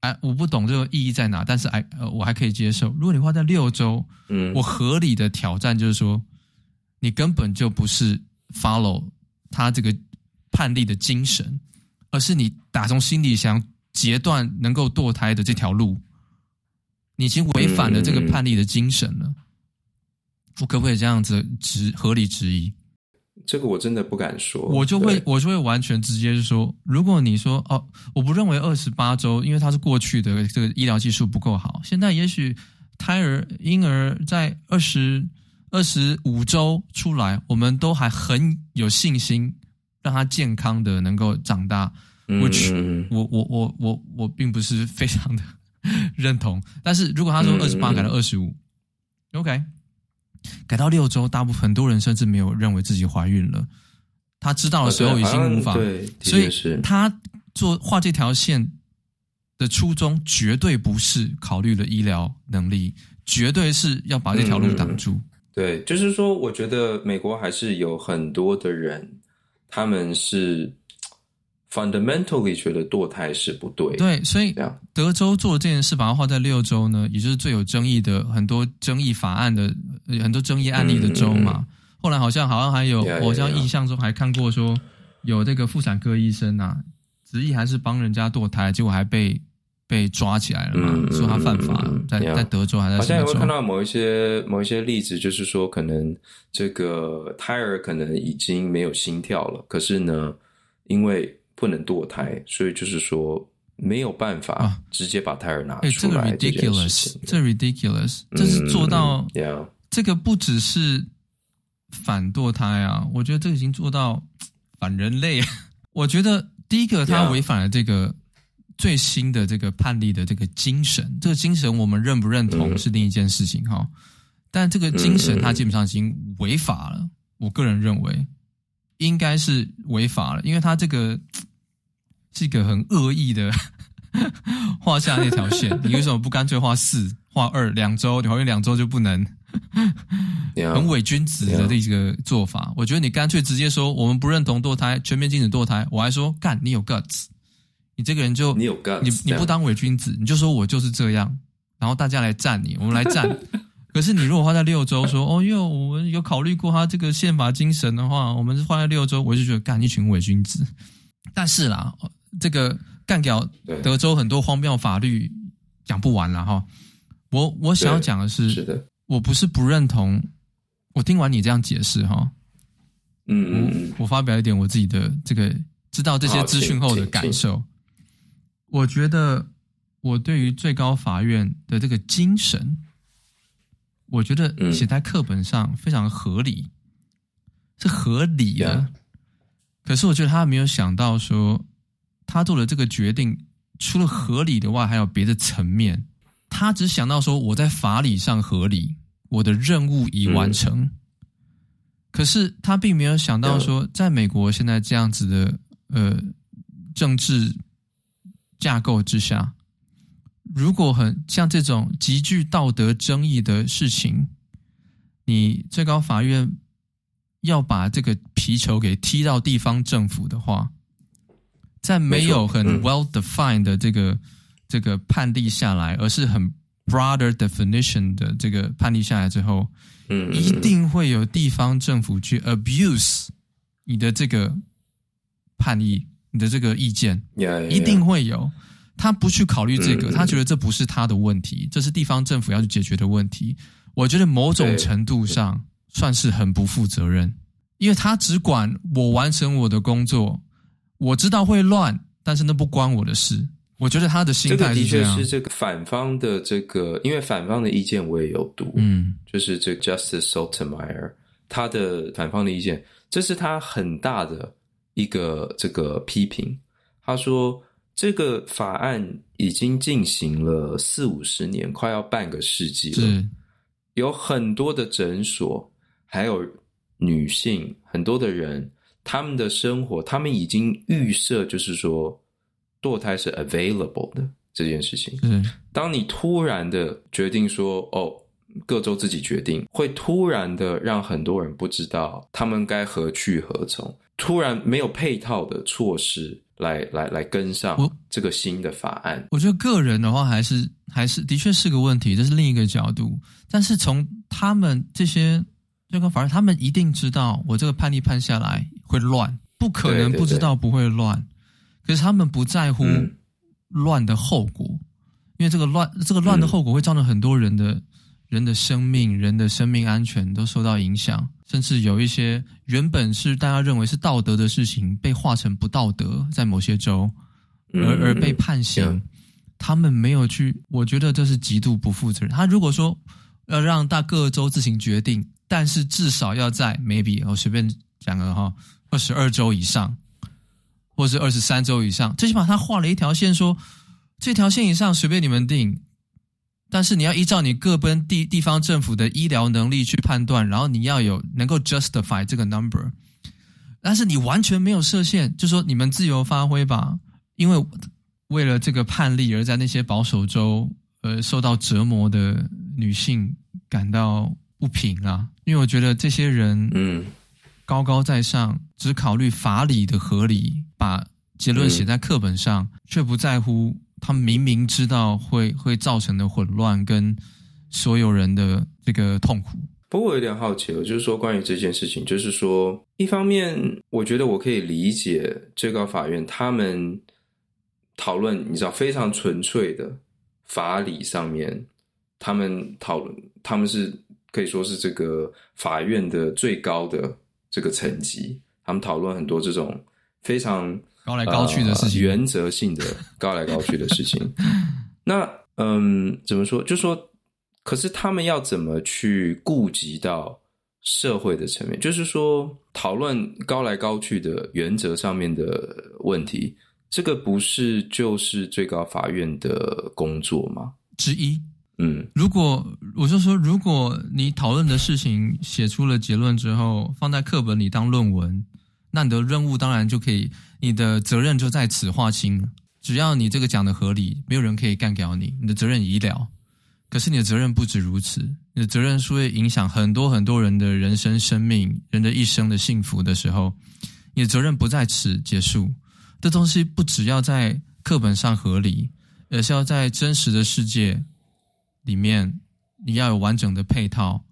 哎，我不懂这个意义在哪，但是哎呃我还可以接受。如果你花在六周，嗯，我合理的挑战就是说，你根本就不是 follow 他这个判例的精神，而是你打从心里想截断能够堕胎的这条路。你已经违反了这个判例的精神了，我可不可以这样子质合理质疑？这个我真的不敢说。我就会我就会完全直接就说，如果你说哦，我不认为二十八周，因为它是过去的这个医疗技术不够好，现在也许胎儿婴儿在二十二十五周出来，我们都还很有信心让他健康的能够长大。which 我我我我我并不是非常的 认同，但是如果他说二十八改到二十五，OK，改到六周，大部分很多人甚至没有认为自己怀孕了。他知道的时候已经无法，对，所以他做画这条线的初衷绝对不是考虑了医疗能力，绝对是要把这条路挡住。嗯，对，就是说，我觉得美国还是有很多的人，他们是。Fundamentally 觉得堕胎是不对，对，所以德州做这件事，把它画在六州呢，也就是最有争议的、很多争议法案的、很多争议案例的州嘛。嗯嗯、后来好像好像还有，我像印象中还看过说，有这个妇产科医生啊，执意还是帮人家堕胎，结果还被被抓起来了嘛，嗯、说他犯法，在在德州还在。好像也会看到某一些某一些例子，就是说可能这个胎儿可能已经没有心跳了，可是呢，因为不能堕胎，所以就是说没有办法直接把胎儿拿出来。这个 ridiculous，这 ridiculous，这是做到。这个不只是反堕胎啊，我觉得这已经做到反人类。我觉得第一个，他违反了这个最新的这个判例的这个精神。这个精神我们认不认同是另一件事情哈。但这个精神，它基本上已经违法了。我个人认为应该是违法了，因为他这个。是一个很恶意的 画下那条线，你为什么不干脆画四画二两周？你怀孕两周就不能？很伪君子的这个做法，我觉得你干脆直接说我们不认同堕胎，全面禁止堕胎。我还说干，你有 guts，你这个人就你有 guts，你你不当伪君子，你就说我就是这样，然后大家来赞你，我们来赞。可是你如果画在六周，说哦哟，我们有考虑过他这个宪法精神的话，我们是画在六周，我就觉得干一群伪君子。但是啦。这个干掉德州很多荒谬法律讲不完了哈，我我想要讲的是，是的，我不是不认同，我听完你这样解释哈，嗯嗯，我发表一点我自己的这个知道这些资讯后的感受，我觉得我对于最高法院的这个精神，我觉得写在课本上非常合理，是合理的，可是我觉得他没有想到说。他做的这个决定，除了合理的外，还有别的层面。他只想到说，我在法理上合理，我的任务已完成。嗯、可是他并没有想到说，在美国现在这样子的呃政治架构之下，如果很像这种极具道德争议的事情，你最高法院要把这个皮球给踢到地方政府的话。在没有很 well defined 的这个、嗯、这个判例下来，而是很 broader definition 的这个判例下来之后，嗯，一定会有地方政府去 abuse 你的这个判例，你的这个意见，yeah, yeah, yeah. 一定会有。他不去考虑这个，嗯、他觉得这不是他的问题，这是地方政府要去解决的问题。我觉得某种程度上算是很不负责任，因为他只管我完成我的工作。我知道会乱，但是那不关我的事。我觉得他的心态是这样。这个的确是这个反方的这个，因为反方的意见我也有读，嗯，就是这个 Justice Sotomayor 他的反方的意见，这是他很大的一个这个批评。他说这个法案已经进行了四五十年，快要半个世纪了，有很多的诊所，还有女性，很多的人。他们的生活，他们已经预设，就是说，堕胎是 available 的这件事情。嗯，当你突然的决定说，哦，各州自己决定，会突然的让很多人不知道他们该何去何从，突然没有配套的措施来来来跟上这个新的法案。我，我觉得个人的话，还是还是的确是个问题，这是另一个角度。但是从他们这些。最高法院，他们一定知道我这个判例判下来会乱，不可能不知道不会乱。对对对，可是他们不在乎乱的后果，嗯、因为这个乱，这个乱的后果会造成很多人的人的生命、人的生命安全都受到影响，甚至有一些原本是大家认为是道德的事情，被化成不道德，在某些州而而被判刑。嗯、他们没有去，我觉得这是极度不负责任。他如果说要让大各州自行决定，但是至少要在 maybe 我随便讲个哈，二十二周以上，或是二十三周以上，最起码他画了一条线说，这条线以上随便你们定。但是你要依照你各奔地地方政府的医疗能力去判断，然后你要有能够 justify 这个 number。但是你完全没有设限，就说你们自由发挥吧。因为为了这个判例而在那些保守州呃受到折磨的女性感到不平啊。因为我觉得这些人嗯高高在上，只考虑法理的合理，把结论写在课本上，却不在乎。他们明明知道会会造成的混乱跟所有人的这个痛苦。不过我有点好奇了，就是说关于这件事情，就是说一方面，我觉得我可以理解最高法院他们讨论，你知道非常纯粹的法理上面，他们讨论，他们是可以说是这个法院的最高的这个层级，他们讨论很多这种非常。高来高去的事情，呃、原则性的高来高去的事情。那嗯，怎么说？就说，可是他们要怎么去顾及到社会的层面？就是说，讨论高来高去的原则上面的问题，这个不是就是最高法院的工作吗？之一。嗯，如果我就说，如果你讨论的事情写出了结论之后，放在课本里当论文。那你的任务当然就可以，你的责任就在此划清。只要你这个讲的合理，没有人可以干掉你，你的责任已了。可是你的责任不止如此，你的责任是会影响很多很多人的人生、生命、人的一生的幸福的时候，你的责任不在此结束。这东西不只要在课本上合理，而是要在真实的世界里面，你要有完整的配套。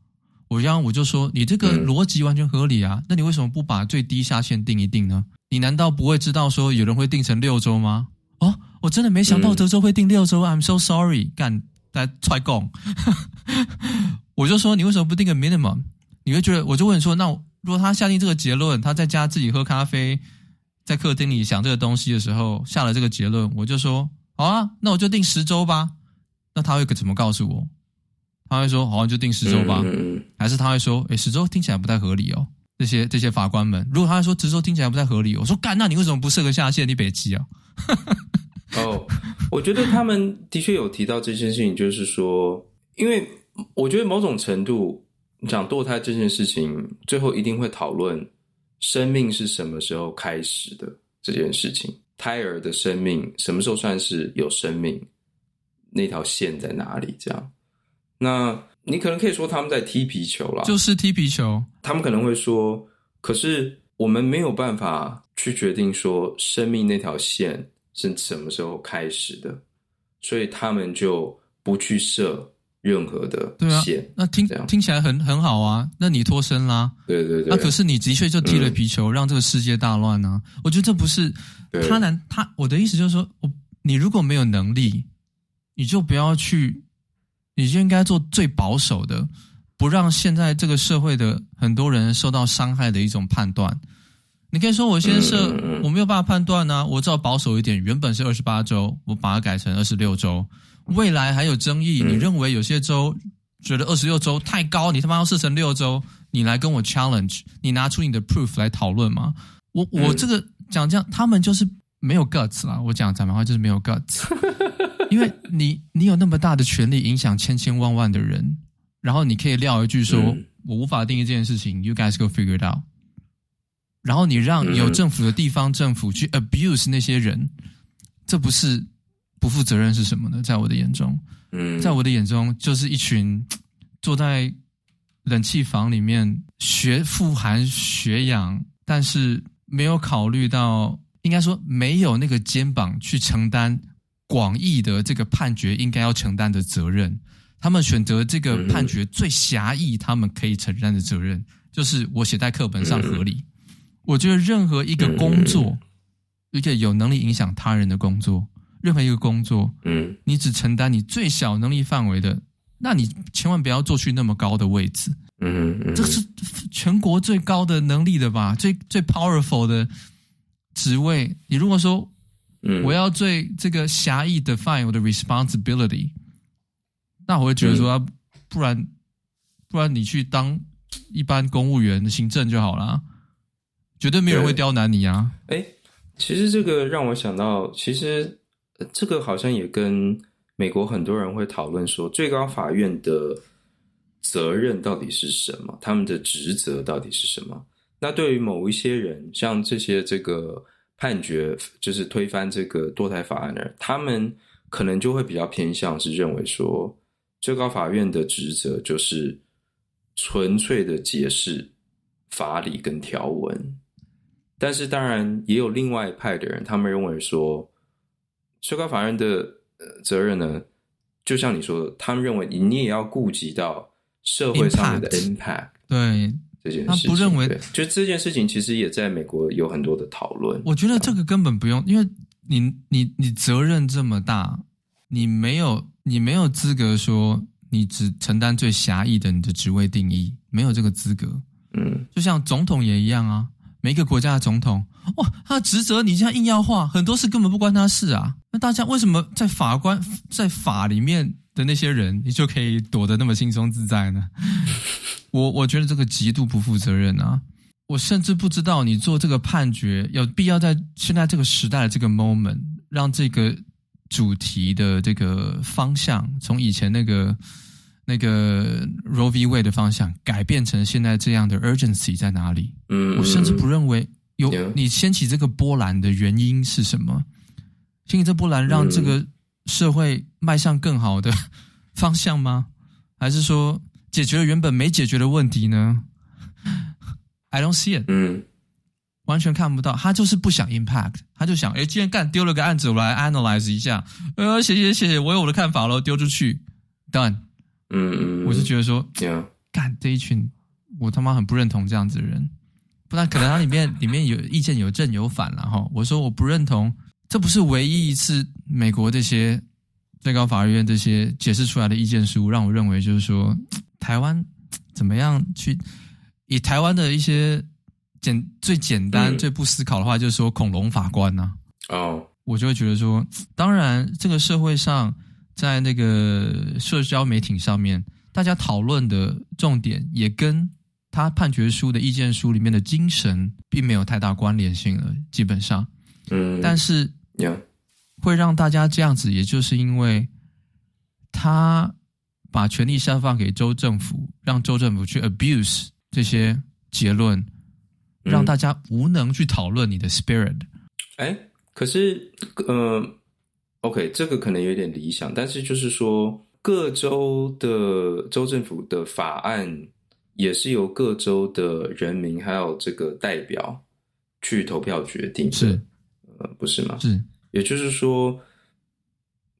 我刚刚我就说，你这个逻辑完全合理啊，那你为什么不把最低下限定一定呢？你难道不会知道说有人会定成六周吗？哦，我真的没想到德州会定六周，I'm so sorry，干，大家踹共。我就说你为什么不定个 minimum？你会觉得，我就问说，那如果他下定这个结论，他在家自己喝咖啡，在客厅里想这个东西的时候下了这个结论，我就说好啊，那我就定十周吧。那他会怎么告诉我？他会说：“好像就定十周吧。嗯”还是他会说：“诶，十周听起来不太合理哦。”这些这些法官们，如果他说十周听起来不太合理，我说：“干，那你为什么不设个下限？你北七啊？” 哦，我觉得他们的确有提到这件事情，就是说，因为我觉得某种程度讲堕胎这件事情，最后一定会讨论生命是什么时候开始的这件事情，胎儿的生命什么时候算是有生命，那条线在哪里？这样。那你可能可以说他们在踢皮球啦，就是踢皮球。他们可能会说，可是我们没有办法去决定说生命那条线是什么时候开始的，所以他们就不去设任何的线。啊、那听听起来很很好啊，那你脱身啦，对对对。那、啊、可是你的确就踢了皮球，嗯、让这个世界大乱啊！我觉得这不是他难，他我的意思就是说，我你如果没有能力，你就不要去。你就应该做最保守的，不让现在这个社会的很多人受到伤害的一种判断。你可以说我先设，我没有办法判断呢、啊，我只要保守一点。原本是二十八周，我把它改成二十六周。未来还有争议，你认为有些州觉得二十六周太高，你他妈要设成六周，你来跟我 challenge，你拿出你的 proof 来讨论吗？我我这个讲这样，他们就是没有 guts 啦。我讲讲白话就是没有 guts。因为你你有那么大的权力影响千千万万的人，然后你可以撂一句说：“嗯、我无法定义这件事情，You guys go figure it out。”然后你让有政府的地方政府去 abuse 那些人，这不是不负责任是什么呢？在我的眼中，嗯，在我的眼中就是一群坐在冷气房里面学富含学养，但是没有考虑到，应该说没有那个肩膀去承担。广义的这个判决应该要承担的责任，他们选择这个判决最狭义，他们可以承担的责任就是我写在课本上合理。我觉得任何一个工作，一个有能力影响他人的工作，任何一个工作，嗯，你只承担你最小能力范围的那你千万不要坐去那么高的位置。嗯嗯，这是全国最高的能力的吧？最最 powerful 的职位。你如果说，嗯，我要最这个狭义 define 我的 responsibility，那我会觉得说，不然不然你去当一般公务员行政就好了，绝对没有人会刁难你啊。哎，其实这个让我想到，其实这个好像也跟美国很多人会讨论说，最高法院的。责任到底是什么？他们的职责到底是什么？那对于某一些人，像这些这个判决，就是推翻这个堕胎法案的人，他们可能就会比较偏向是认为说，最高法院的职责就是纯粹的解释法理跟条文。但是，当然也有另外一派的人，他们认为说，最高法院的责任呢，就像你说的，他们认为你也要顾及到。社会上面的 impact，对这件事情，他不认为，就这件事情其实也在美国有很多的讨论。我觉得这个根本不用，因为你你你责任这么大，你没有你没有资格说你只承担最狭义的你的职位定义，没有这个资格。嗯，就像总统也一样啊，每一个国家的总统，哇，他的职责你现在硬要画，很多事根本不关他事啊。那大家为什么在法官在法里面？的那些人，你就可以躲得那么轻松自在呢？我我觉得这个极度不负责任啊！我甚至不知道你做这个判决有必要在现在这个时代的这个 moment 让这个主题的这个方向从以前那个那个 Roe v. Wade 的方向改变成现在这样的 urgency 在哪里？嗯，我甚至不认为有你掀起这个波澜的原因是什么？掀起这波澜让这个。社会迈向更好的方向吗？还是说解决了原本没解决的问题呢？I don't see it。嗯，完全看不到。他就是不想 impact，他就想，哎，既然干丢了个案子，我来 analyze 一下。呃，谢谢谢谢，我有我的看法喽，丢出去，done。嗯嗯，我是觉得说.干这一群，我他妈很不认同这样子的人。不然可能他里面 里面有意见有正有反了哈。我说我不认同。这不是唯一一次美国这些最高法院这些解释出来的意见书，让我认为就是说，台湾怎么样去以台湾的一些简最简单、最不思考的话，就是说恐龙法官呐。哦，我就会觉得说，当然这个社会上在那个社交媒体上面，大家讨论的重点也跟他判决书的意见书里面的精神并没有太大关联性了，基本上，嗯，但是。会让大家这样子，也就是因为他把权力下放给州政府，让州政府去 abuse 这些结论，让大家无能去讨论你的 spirit。哎、嗯，可是，呃，OK，这个可能有点理想，但是就是说，各州的州政府的法案也是由各州的人民还有这个代表去投票决定。是。呃，不是吗？是，也就是说，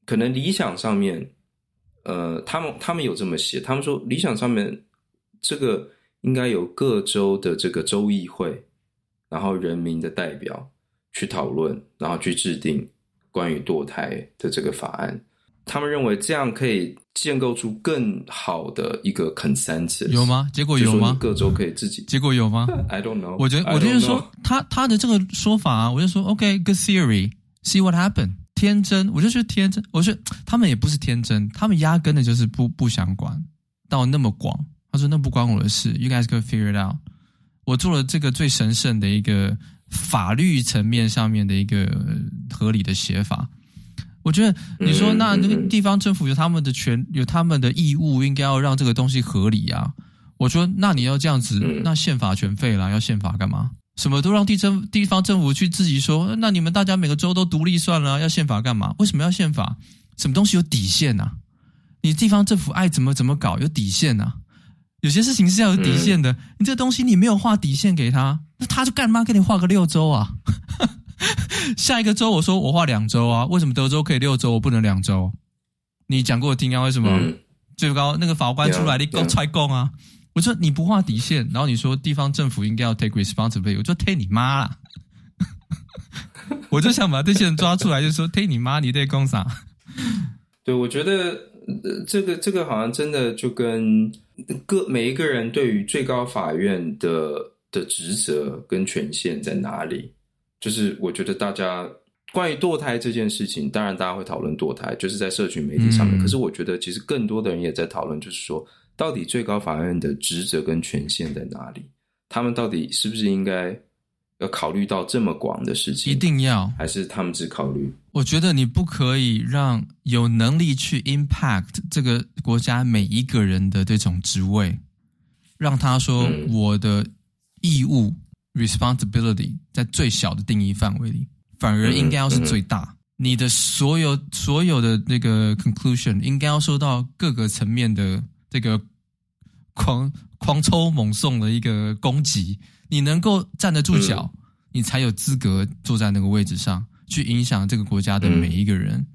可能理想上面，呃，他们他们有这么写，他们说理想上面这个应该由各州的这个州议会，然后人民的代表去讨论，然后去制定关于堕胎的这个法案。他们认为这样可以建构出更好的一个 consensus，有吗？结果有吗？各州可以自己，结果有吗？I don't know。我觉得，我就是说，他他的这个说法啊，我就说，OK，good theory，see what happened。天真，我就觉得天真。我觉得他们也不是天真，他们压根的就是不不想管到那么广。他说那不关我的事，You guys can figure it out。我做了这个最神圣的一个法律层面上面的一个合理的写法。我觉得你说那那个地方政府有他们的权，有他们的义务，应该要让这个东西合理啊。我说那你要这样子，那宪法全废了，要宪法干嘛？什么都让地政地方政府去自己说，那你们大家每个州都独立算了，要宪法干嘛？为什么要宪法？什么东西有底线啊？你地方政府爱怎么怎么搞，有底线啊？有些事情是要有底线的，你这东西你没有画底线给他，那他就干嘛给你画个六州啊？下一个州，我说我画两周啊，为什么德州可以六周，我不能两周？你讲给我听啊，为什么？嗯、最高那个法官出来，你够踹供啊？我说你不画底线，然后你说地方政府应该要 take responsibility，我就 take 你妈啦！我就想把这些人抓出来，就说 take 你妈，你在干啥？对，我觉得这个这个好像真的就跟各每一个人对于最高法院的的职责跟权限在哪里，就是我觉得大家关于堕胎这件事情，当然大家会讨论堕胎，就是在社群媒体上面。嗯、可是我觉得其实更多的人也在讨论，就是说到底最高法院的职责跟权限在哪里？他们到底是不是应该？要考虑到这么广的事情，一定要还是他们只考虑？我觉得你不可以让有能力去 impact 这个国家每一个人的这种职位，让他说我的义务、嗯、responsibility 在最小的定义范围里，反而应该要是最大。嗯嗯、你的所有所有的那个 conclusion 应该要受到各个层面的这个狂狂抽猛送的一个攻击。你能够站得住脚，嗯、你才有资格坐在那个位置上去影响这个国家的每一个人。嗯、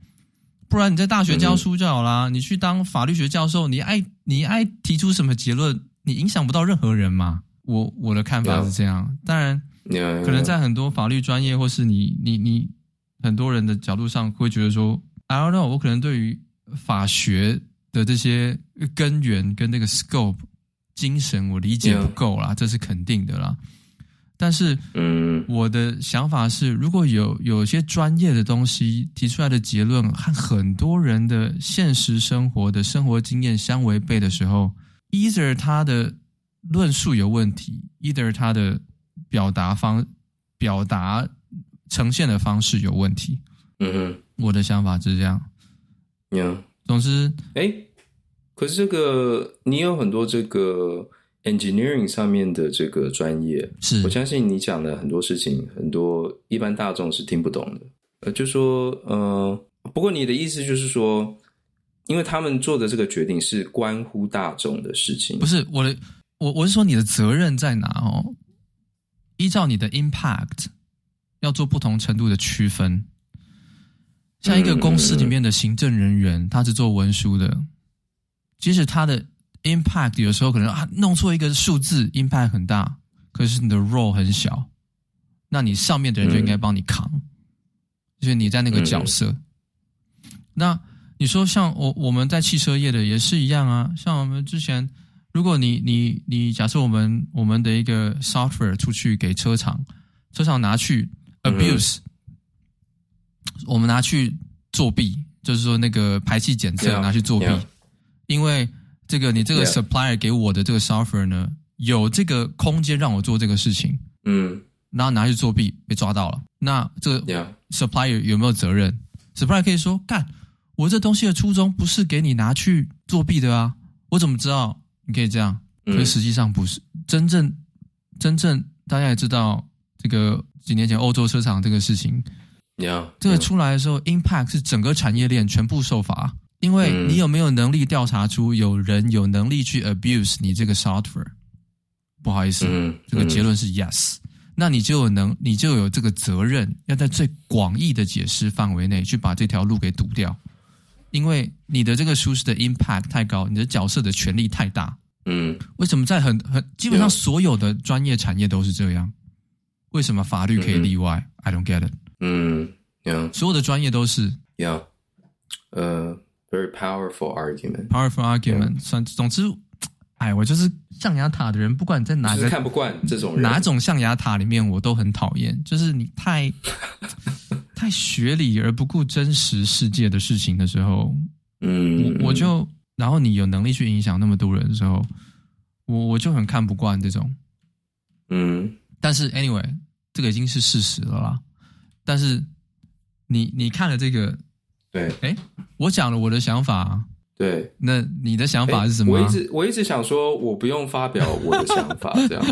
不然你在大学教书就好啦，嗯、你去当法律学教授，你爱你爱提出什么结论，你影响不到任何人嘛。我我的看法是这样。当然，可能在很多法律专业或是你你你很多人的角度上会觉得说，I don't know，我可能对于法学的这些根源跟那个 scope。精神我理解不够啦.这是肯定的啦。但是，嗯，我的想法是，如果有有些专业的东西提出来的结论和很多人的现实生活的生活经验相违背的时候，either 他的论述有问题，either 他的表达方表达呈现的方式有问题。嗯哼，我的想法是这样。Yeah. 总之，哎。可是这个，你有很多这个 engineering 上面的这个专业，是我相信你讲的很多事情，很多一般大众是听不懂的。呃，就说，呃，不过你的意思就是说，因为他们做的这个决定是关乎大众的事情，不是我的，我我是说你的责任在哪哦？依照你的 impact，要做不同程度的区分。像一个公司里面的行政人员，嗯、他是做文书的。即使他的 impact 有时候可能啊弄错一个数字，impact 很大，可是你的 role 很小，那你上面的人就应该帮你扛，嗯、就是你在那个角色。嗯、那你说像我我们在汽车业的也是一样啊，像我们之前，如果你你你假设我们我们的一个 software 出去给车厂，车厂拿去 abuse，、嗯、我们拿去作弊，就是说那个排气检测拿去作弊。因为这个，你这个 supplier 给我的这个 software 呢有这个空间让我做这个事情，嗯，然后拿去作弊被抓到了，那这个 supplier 有没有责任？supplier 可以说干，我这东西的初衷不是给你拿去作弊的啊，我怎么知道？你可以这样？可是实际上不是，真正真正大家也知道，这个几年前欧洲车厂这个事情.这个出来的时候 impact 是整个产业链全部受罚。因为你有没有能力调查出有人有能力去 abuse 你这个 software？不好意思，嗯、这个结论是 yes。那你就有能，你就有这个责任，要在最广义的解释范围内去把这条路给堵掉。因为你的这个舒适的 impact 太高，你的角色的权力太大。嗯，为什么在很很基本上所有的专业产业都是这样？为什么法律可以例外、嗯、？I don't get it。嗯，yeah. 所有的专业都是。Yeah，呃。Very powerful argument. Powerful argument. 算.总之，哎，我就是象牙塔的人，不管你在哪个看不惯这种人哪种象牙塔里面，我都很讨厌。就是你太 太学理而不顾真实世界的事情的时候，嗯，我我就然后你有能力去影响那么多人的时候，我我就很看不惯这种。嗯，但是 anyway，这个已经是事实了啦。但是你你看了这个。对，哎，我讲了我的想法。对，那你的想法是什么？我一直我一直想说，我不用发表我的想法，这样。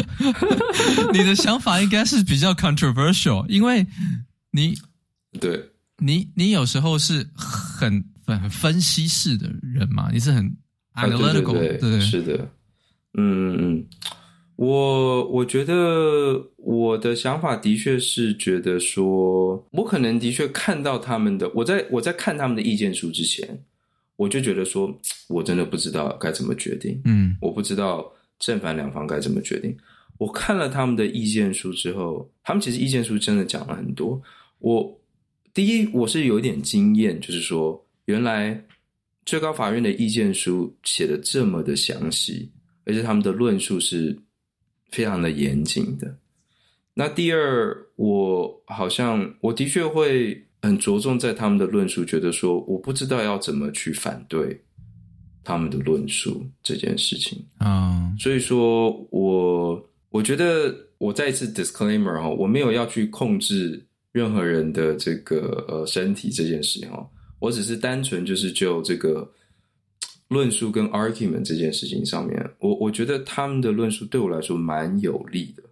你的想法应该是比较 controversial，因为你对你你有时候是很很分析式的人嘛，你是很 analytical，、啊、对，对，对，对，对，是的，嗯嗯。我我觉得我的想法的确是觉得说，我可能的确看到他们的，我在我在看他们的意见书之前，我就觉得说，我真的不知道该怎么决定，嗯，我不知道正反两方该怎么决定。我看了他们的意见书之后，他们其实意见书真的讲了很多。我第一，我是有一点经验，就是说，原来最高法院的意见书写的这么的详细，而且他们的论述是非常的严谨的。那第二，我好像我的确会很着重在他们的论述，觉得说我不知道要怎么去反对他们的论述这件事情啊。Oh. 所以说我我觉得我再一次 disclaimer 哈，我没有要去控制任何人的这个呃身体这件事哈，我只是单纯就是就这个论述跟 argument 这件事情上面，我我觉得他们的论述对我来说蛮有利的。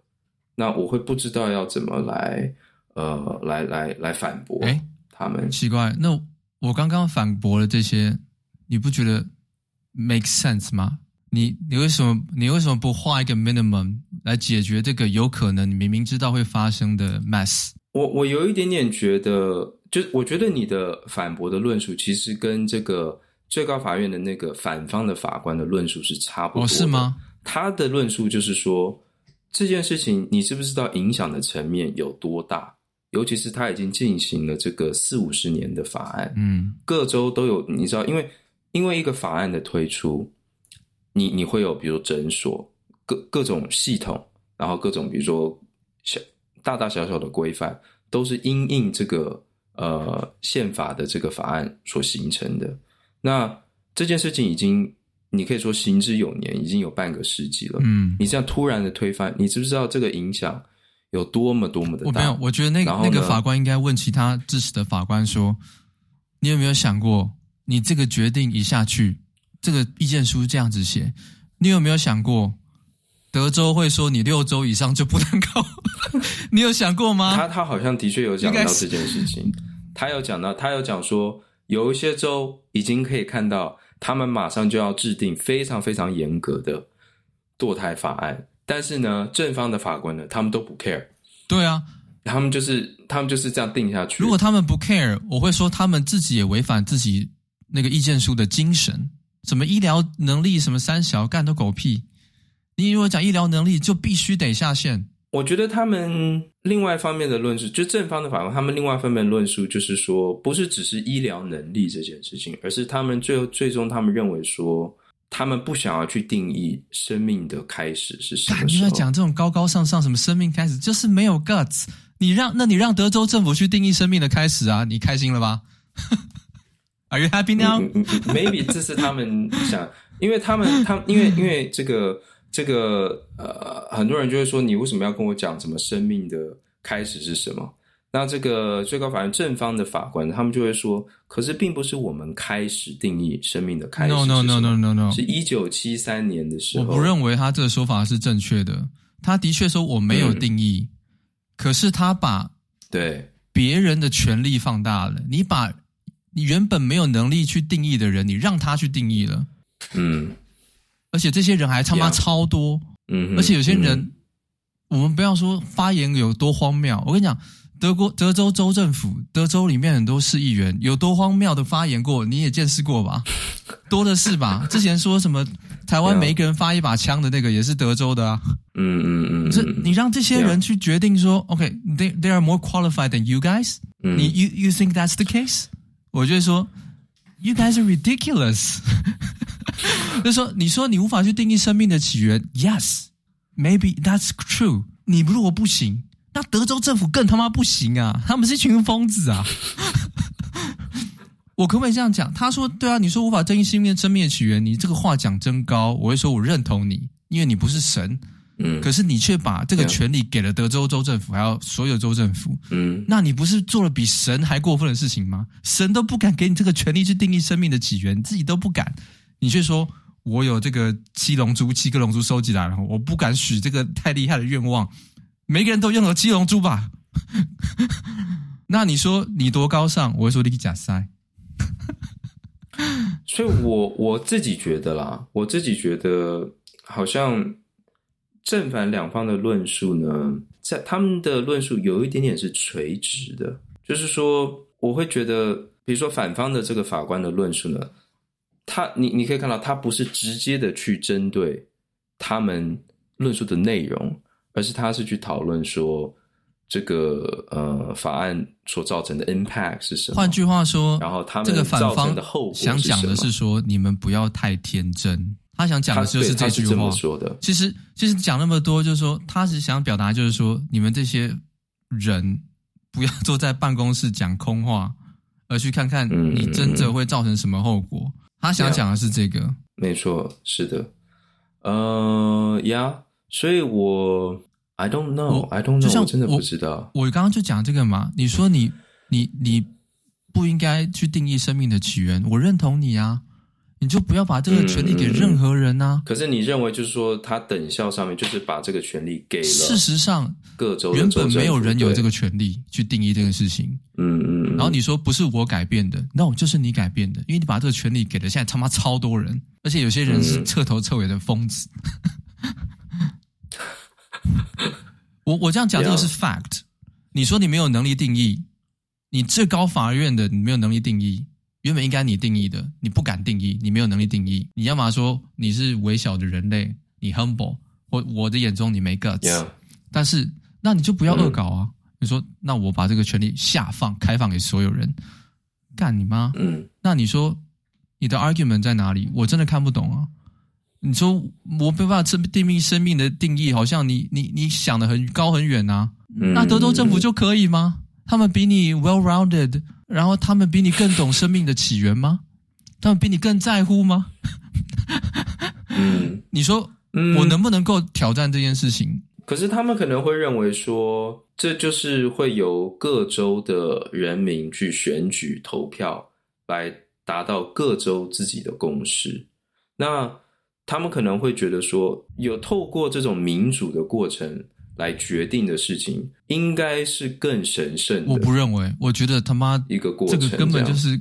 那我会不知道要怎么来，呃，来来来反驳诶他们。奇怪，那我刚刚反驳了这些，你不觉得 make sense 吗？你你为什么你为什么不画一个 minimum 来解决这个有可能你明明知道会发生的 mess？我我有一点点觉得，就我觉得你的反驳的论述其实跟这个最高法院的那个反方的法官的论述是差不多的。哦，是吗？他的论述就是说。这件事情，你知不知道影响的层面有多大？尤其是他已经进行了这个四五十年的法案，嗯，各州都有，你知道，因为因为一个法案的推出，你你会有比如诊所各各种系统，然后各种比如说小大大小小的规范，都是因应这个呃宪法的这个法案所形成的。那这件事情已经。你可以说行之有年，已经有半个世纪了。嗯，你这样突然的推翻，你知不知道这个影响有多么多么的大？我没有，我觉得那个那个法官应该问其他支持的法官说：“你有没有想过，你这个决定一下去，这个意见书这样子写，你有没有想过，德州会说你六周以上就不能够？你有想过吗？”他他好像的确有讲到这件事情，他有讲到，他有讲说，有一些州已经可以看到。他们马上就要制定非常非常严格的堕胎法案，但是呢，正方的法官呢，他们都不 care。对啊，他们就是他们就是这样定下去。如果他们不 care，我会说他们自己也违反自己那个意见书的精神。什么医疗能力，什么三小干都狗屁。你如果讲医疗能力，就必须得下线。我觉得他们另外一方面的论述，就正方的法官，他们另外一方面的论述就是说，不是只是医疗能力这件事情，而是他们最后最终他们认为说，他们不想要去定义生命的开始是什么。你在讲这种高高上上什么生命开始，就是没有 guts。你让那你让德州政府去定义生命的开始啊？你开心了吧？Are you happy now？嗯嗯，Maybe 这是他们想，因为他们他们因为因为这个。这个呃，很多人就会说，你为什么要跟我讲什么生命的开始是什么？那这个最高法院正方的法官，他们就会说，可是并不是我们开始定义生命的开始。No no no no no no，是一九七三年的时候。我不认为他这个说法是正确的。他的确说我没有定义，嗯、可是他把对别人的权利放大了。你把你原本没有能力去定义的人，你让他去定义了。嗯。而且这些人还他妈超多，嗯，而且有些人，嗯、我们不要说发言有多荒谬，我跟你讲，德国德州州政府，德州里面很多市议员有多荒谬的发言过，你也见识过吧？多的是吧？之前说什么台湾每一个人发一把枪的那个也是德州的啊，嗯嗯嗯，这你让这些人去决定说，OK，they they are more qualified than you guys，嗯，你 you you think that's the case？我就会说，you guys are ridiculous。就说，你说你无法去定义生命的起源，Yes，maybe that's true。你如果不行，那德州政府更他妈不行啊！他们是一群疯子啊！我可不可以这样讲？他说：“对啊，你说无法定义生命生命的起源，你这个话讲真高。”我会说：“我认同你，因为你不是神，嗯，可是你却把这个权利给了德州州政府，还有所有州政府，嗯，那你不是做了比神还过分的事情吗？神都不敢给你这个权利去定义生命的起源，你自己都不敢。”你却说，我有这个七龙珠，七个龙珠收集来了，我不敢许这个太厉害的愿望。每个人都拥有七龙珠吧？那你说你多高尚？我会说你假塞。所以我我自己觉得啦，我自己觉得好像正反两方的论述呢，在他们的论述有一点点是垂直的，就是说，我会觉得，比如说反方的这个法官的论述呢。他，你你可以看到，他不是直接的去针对他们论述的内容，而是他是去讨论说，这个呃法案所造成的 impact 是什么？换句话说，然后他们这个反方的后果想讲的是说，你们不要太天真。他想讲的就是这句话。其实，其实讲那么多，就是说，他是想表达，就是说，你们这些人不要坐在办公室讲空话，而去看看你真的会造成什么后果。嗯、他想讲的是这个。没错，是的。呃，呀，所以我 I don't know，I don't know，就像我真的不知道。我刚刚就讲这个嘛，你说你你你不应该去定义生命的起源，我认同你啊。你就不要把这个权利给任何人呐、啊嗯嗯。可是你认为就是说，他等效上面就是把这个权利给了。事实上，各州原本没有人有这个权利去定义这个事情。嗯嗯。然后你说不是我改变的，no，就是你改变的，因为你把这个权利给了现在他妈超多人，而且有些人是彻头彻尾的疯子。嗯、我我这样讲这个是 fact。你说你没有能力定义，你最高法院的你没有能力定义。原本应该你定义的，你不敢定义，你没有能力定义。你要么说你是微小的人类，你 humble，或我的眼中你没 guts。但是那你就不要恶搞啊！嗯、你说那我把这个权利下放、开放给所有人，干你妈！嗯，那你说你的 argument 在哪里？我真的看不懂啊！你说我没办法定义生命的定义，好像你你你想的很高很远啊！嗯、那德州政府就可以吗？他们比你 well-rounded。然后他们比你更懂生命的起源吗？他们比你更在乎吗？嗯，你说，我能不能够挑战这件事情？可是他们可能会认为说，这就是会由各州的人民去选举投票，来达到各州自己的共识。那他们可能会觉得说，有透过这种民主的过程。来决定的事情应该是更神圣的。我不认为，我觉得他妈一个过程，这个根本就是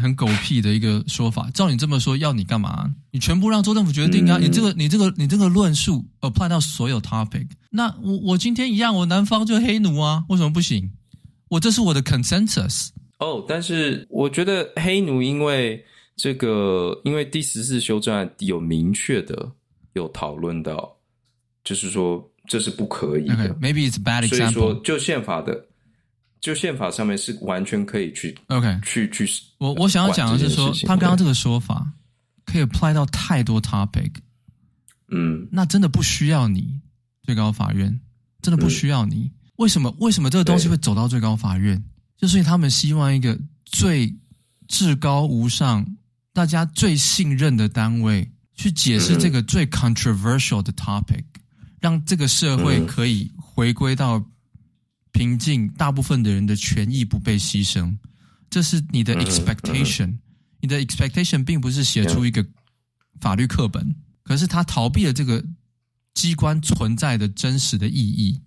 很狗屁的一个说法。照你这么说，要你干嘛？你全部让州政府决定啊！嗯、你这个、你这个、你这个论述 apply 到所有 topic，那我我今天一样，我南方就黑奴啊，为什么不行？我这是我的 consensus。哦，但是我觉得黑奴因为这个，因为第十四修正案有明确的有讨论到，就是说。这是不可以的。Okay, maybe it's bad example. 所以说，就宪法的，就宪法上面是完全可以去 OK 去去。我我想要讲的是说，他刚刚这个说法可以 apply 到太多 topic。嗯，那真的不需要你最高法院，真的不需要你。嗯、为什么？为什么这个东西会走到最高法院？就是因为他们希望一个最至高无上、大家最信任的单位去解释这个最 controversial 的 topic。让这个社会可以回归到平静，大部分的人的权益不被牺牲，这是你的 expectation。你的 expectation 并不是写出一个法律课本，可是他逃避了这个机关存在的真实的意义，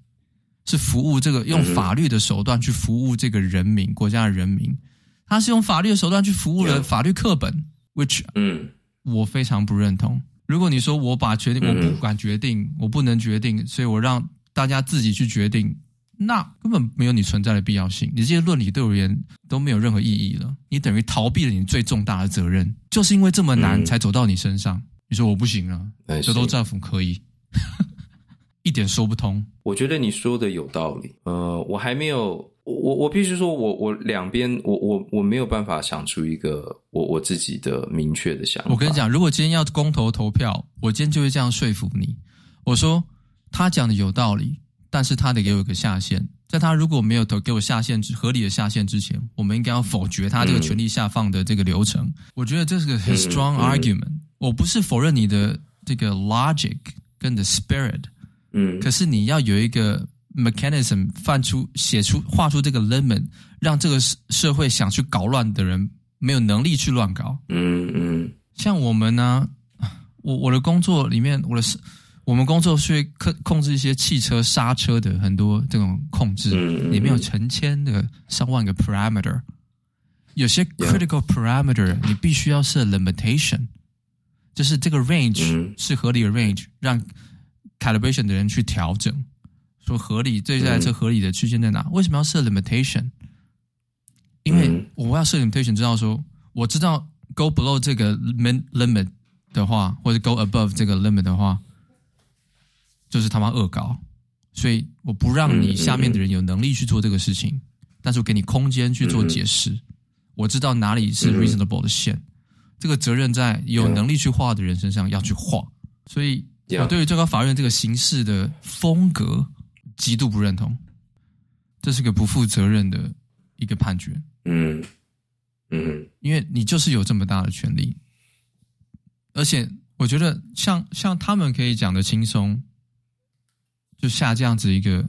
是服务这个用法律的手段去服务这个人民，国家的人民。他是用法律的手段去服务了法律课本，which 嗯，我非常不认同。如果你说我把决定，我不敢决定，嗯、我不能决定，所以我让大家自己去决定，那根本没有你存在的必要性。你这些论理对我而言都没有任何意义了。你等于逃避了你最重大的责任，就是因为这么难才走到你身上。嗯、你说我不行了，德州政府可以，一点说不通。我觉得你说的有道理。呃，我还没有。我我必须说我，我我两边，我我我没有办法想出一个我我自己的明确的想法。我跟你讲，如果今天要公投投票，我今天就会这样说服你。我说他讲的有道理，但是他得给我一个下限，在他如果没有投给我下限之合理的下限之前，我们应该要否决他这个权力下放的这个流程。嗯、我觉得这是个很 strong argument。嗯嗯、我不是否认你的这个 logic 跟的 spirit，嗯，可是你要有一个。Mechanism 犯出写出画出这个 limit，让这个社会想去搞乱的人没有能力去乱搞。嗯嗯，像我们呢，我我的工作里面，我的是我们工作是控控制一些汽车刹车的很多这种控制，里面有成千的上万个 parameter，有些 critical parameter 你必须要设 limitation，就是这个 range 是合理的 range，让 calibration 的人去调整。说合理，这台车合理的区间在哪？为什么要设 limitation？因为我要设 limitation，知道说我知道 go below 这个 limit 的话，或者 go above 这个 limit 的话，就是他妈恶搞。所以我不让你下面的人有能力去做这个事情，但是我给你空间去做解释。嗯、我知道哪里是 reasonable 的线，嗯、这个责任在有能力去画的人身上要去画。所以，我对于最高法院这个形式的风格极度不认同，这是个不负责任的一个判决。嗯嗯，因为你就是有这么大的权利，而且我觉得像像他们可以讲的轻松。就下这样子一个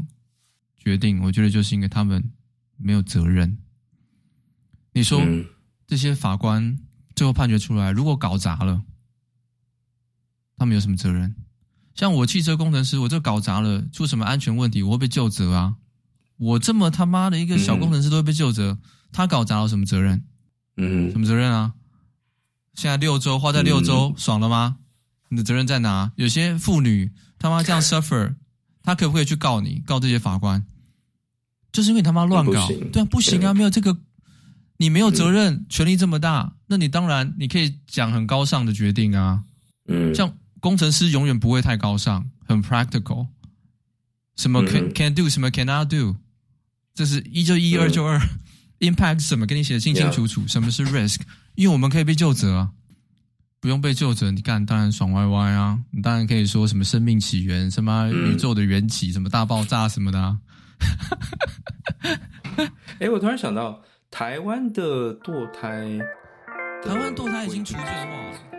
决定，我觉得就是因为他们没有责任。你说这些法官最后判决出来，如果搞砸了，他们有什么责任？像我汽车工程师，我这搞砸了，出什么安全问题，我会被就责啊！我这么他妈的一个小工程师都会被就责，他搞砸了什么责任？嗯，什么责任啊？现在六周花在六周，爽了吗？你的责任在哪？有些妇女他妈这样 suffer。他可不可以去告你？告这些法官，就是因为他妈乱搞，对啊，不行啊，没有这个，你没有责任，嗯、权力这么大，那你当然你可以讲很高尚的决定啊，嗯，像工程师永远不会太高尚，很 practical，什么 can、嗯、can do，什么 cannot do，这是一就一，二就二，impact 是什么，跟你写的清清楚楚.什么是 risk，因为我们可以被救责啊。不用被救责，你干当然爽歪歪啊！你当然可以说什么生命起源、什么宇宙的缘起、什么大爆炸什么的啊。哎，我突然想到，台湾的堕胎，台湾堕胎已经除罪化了。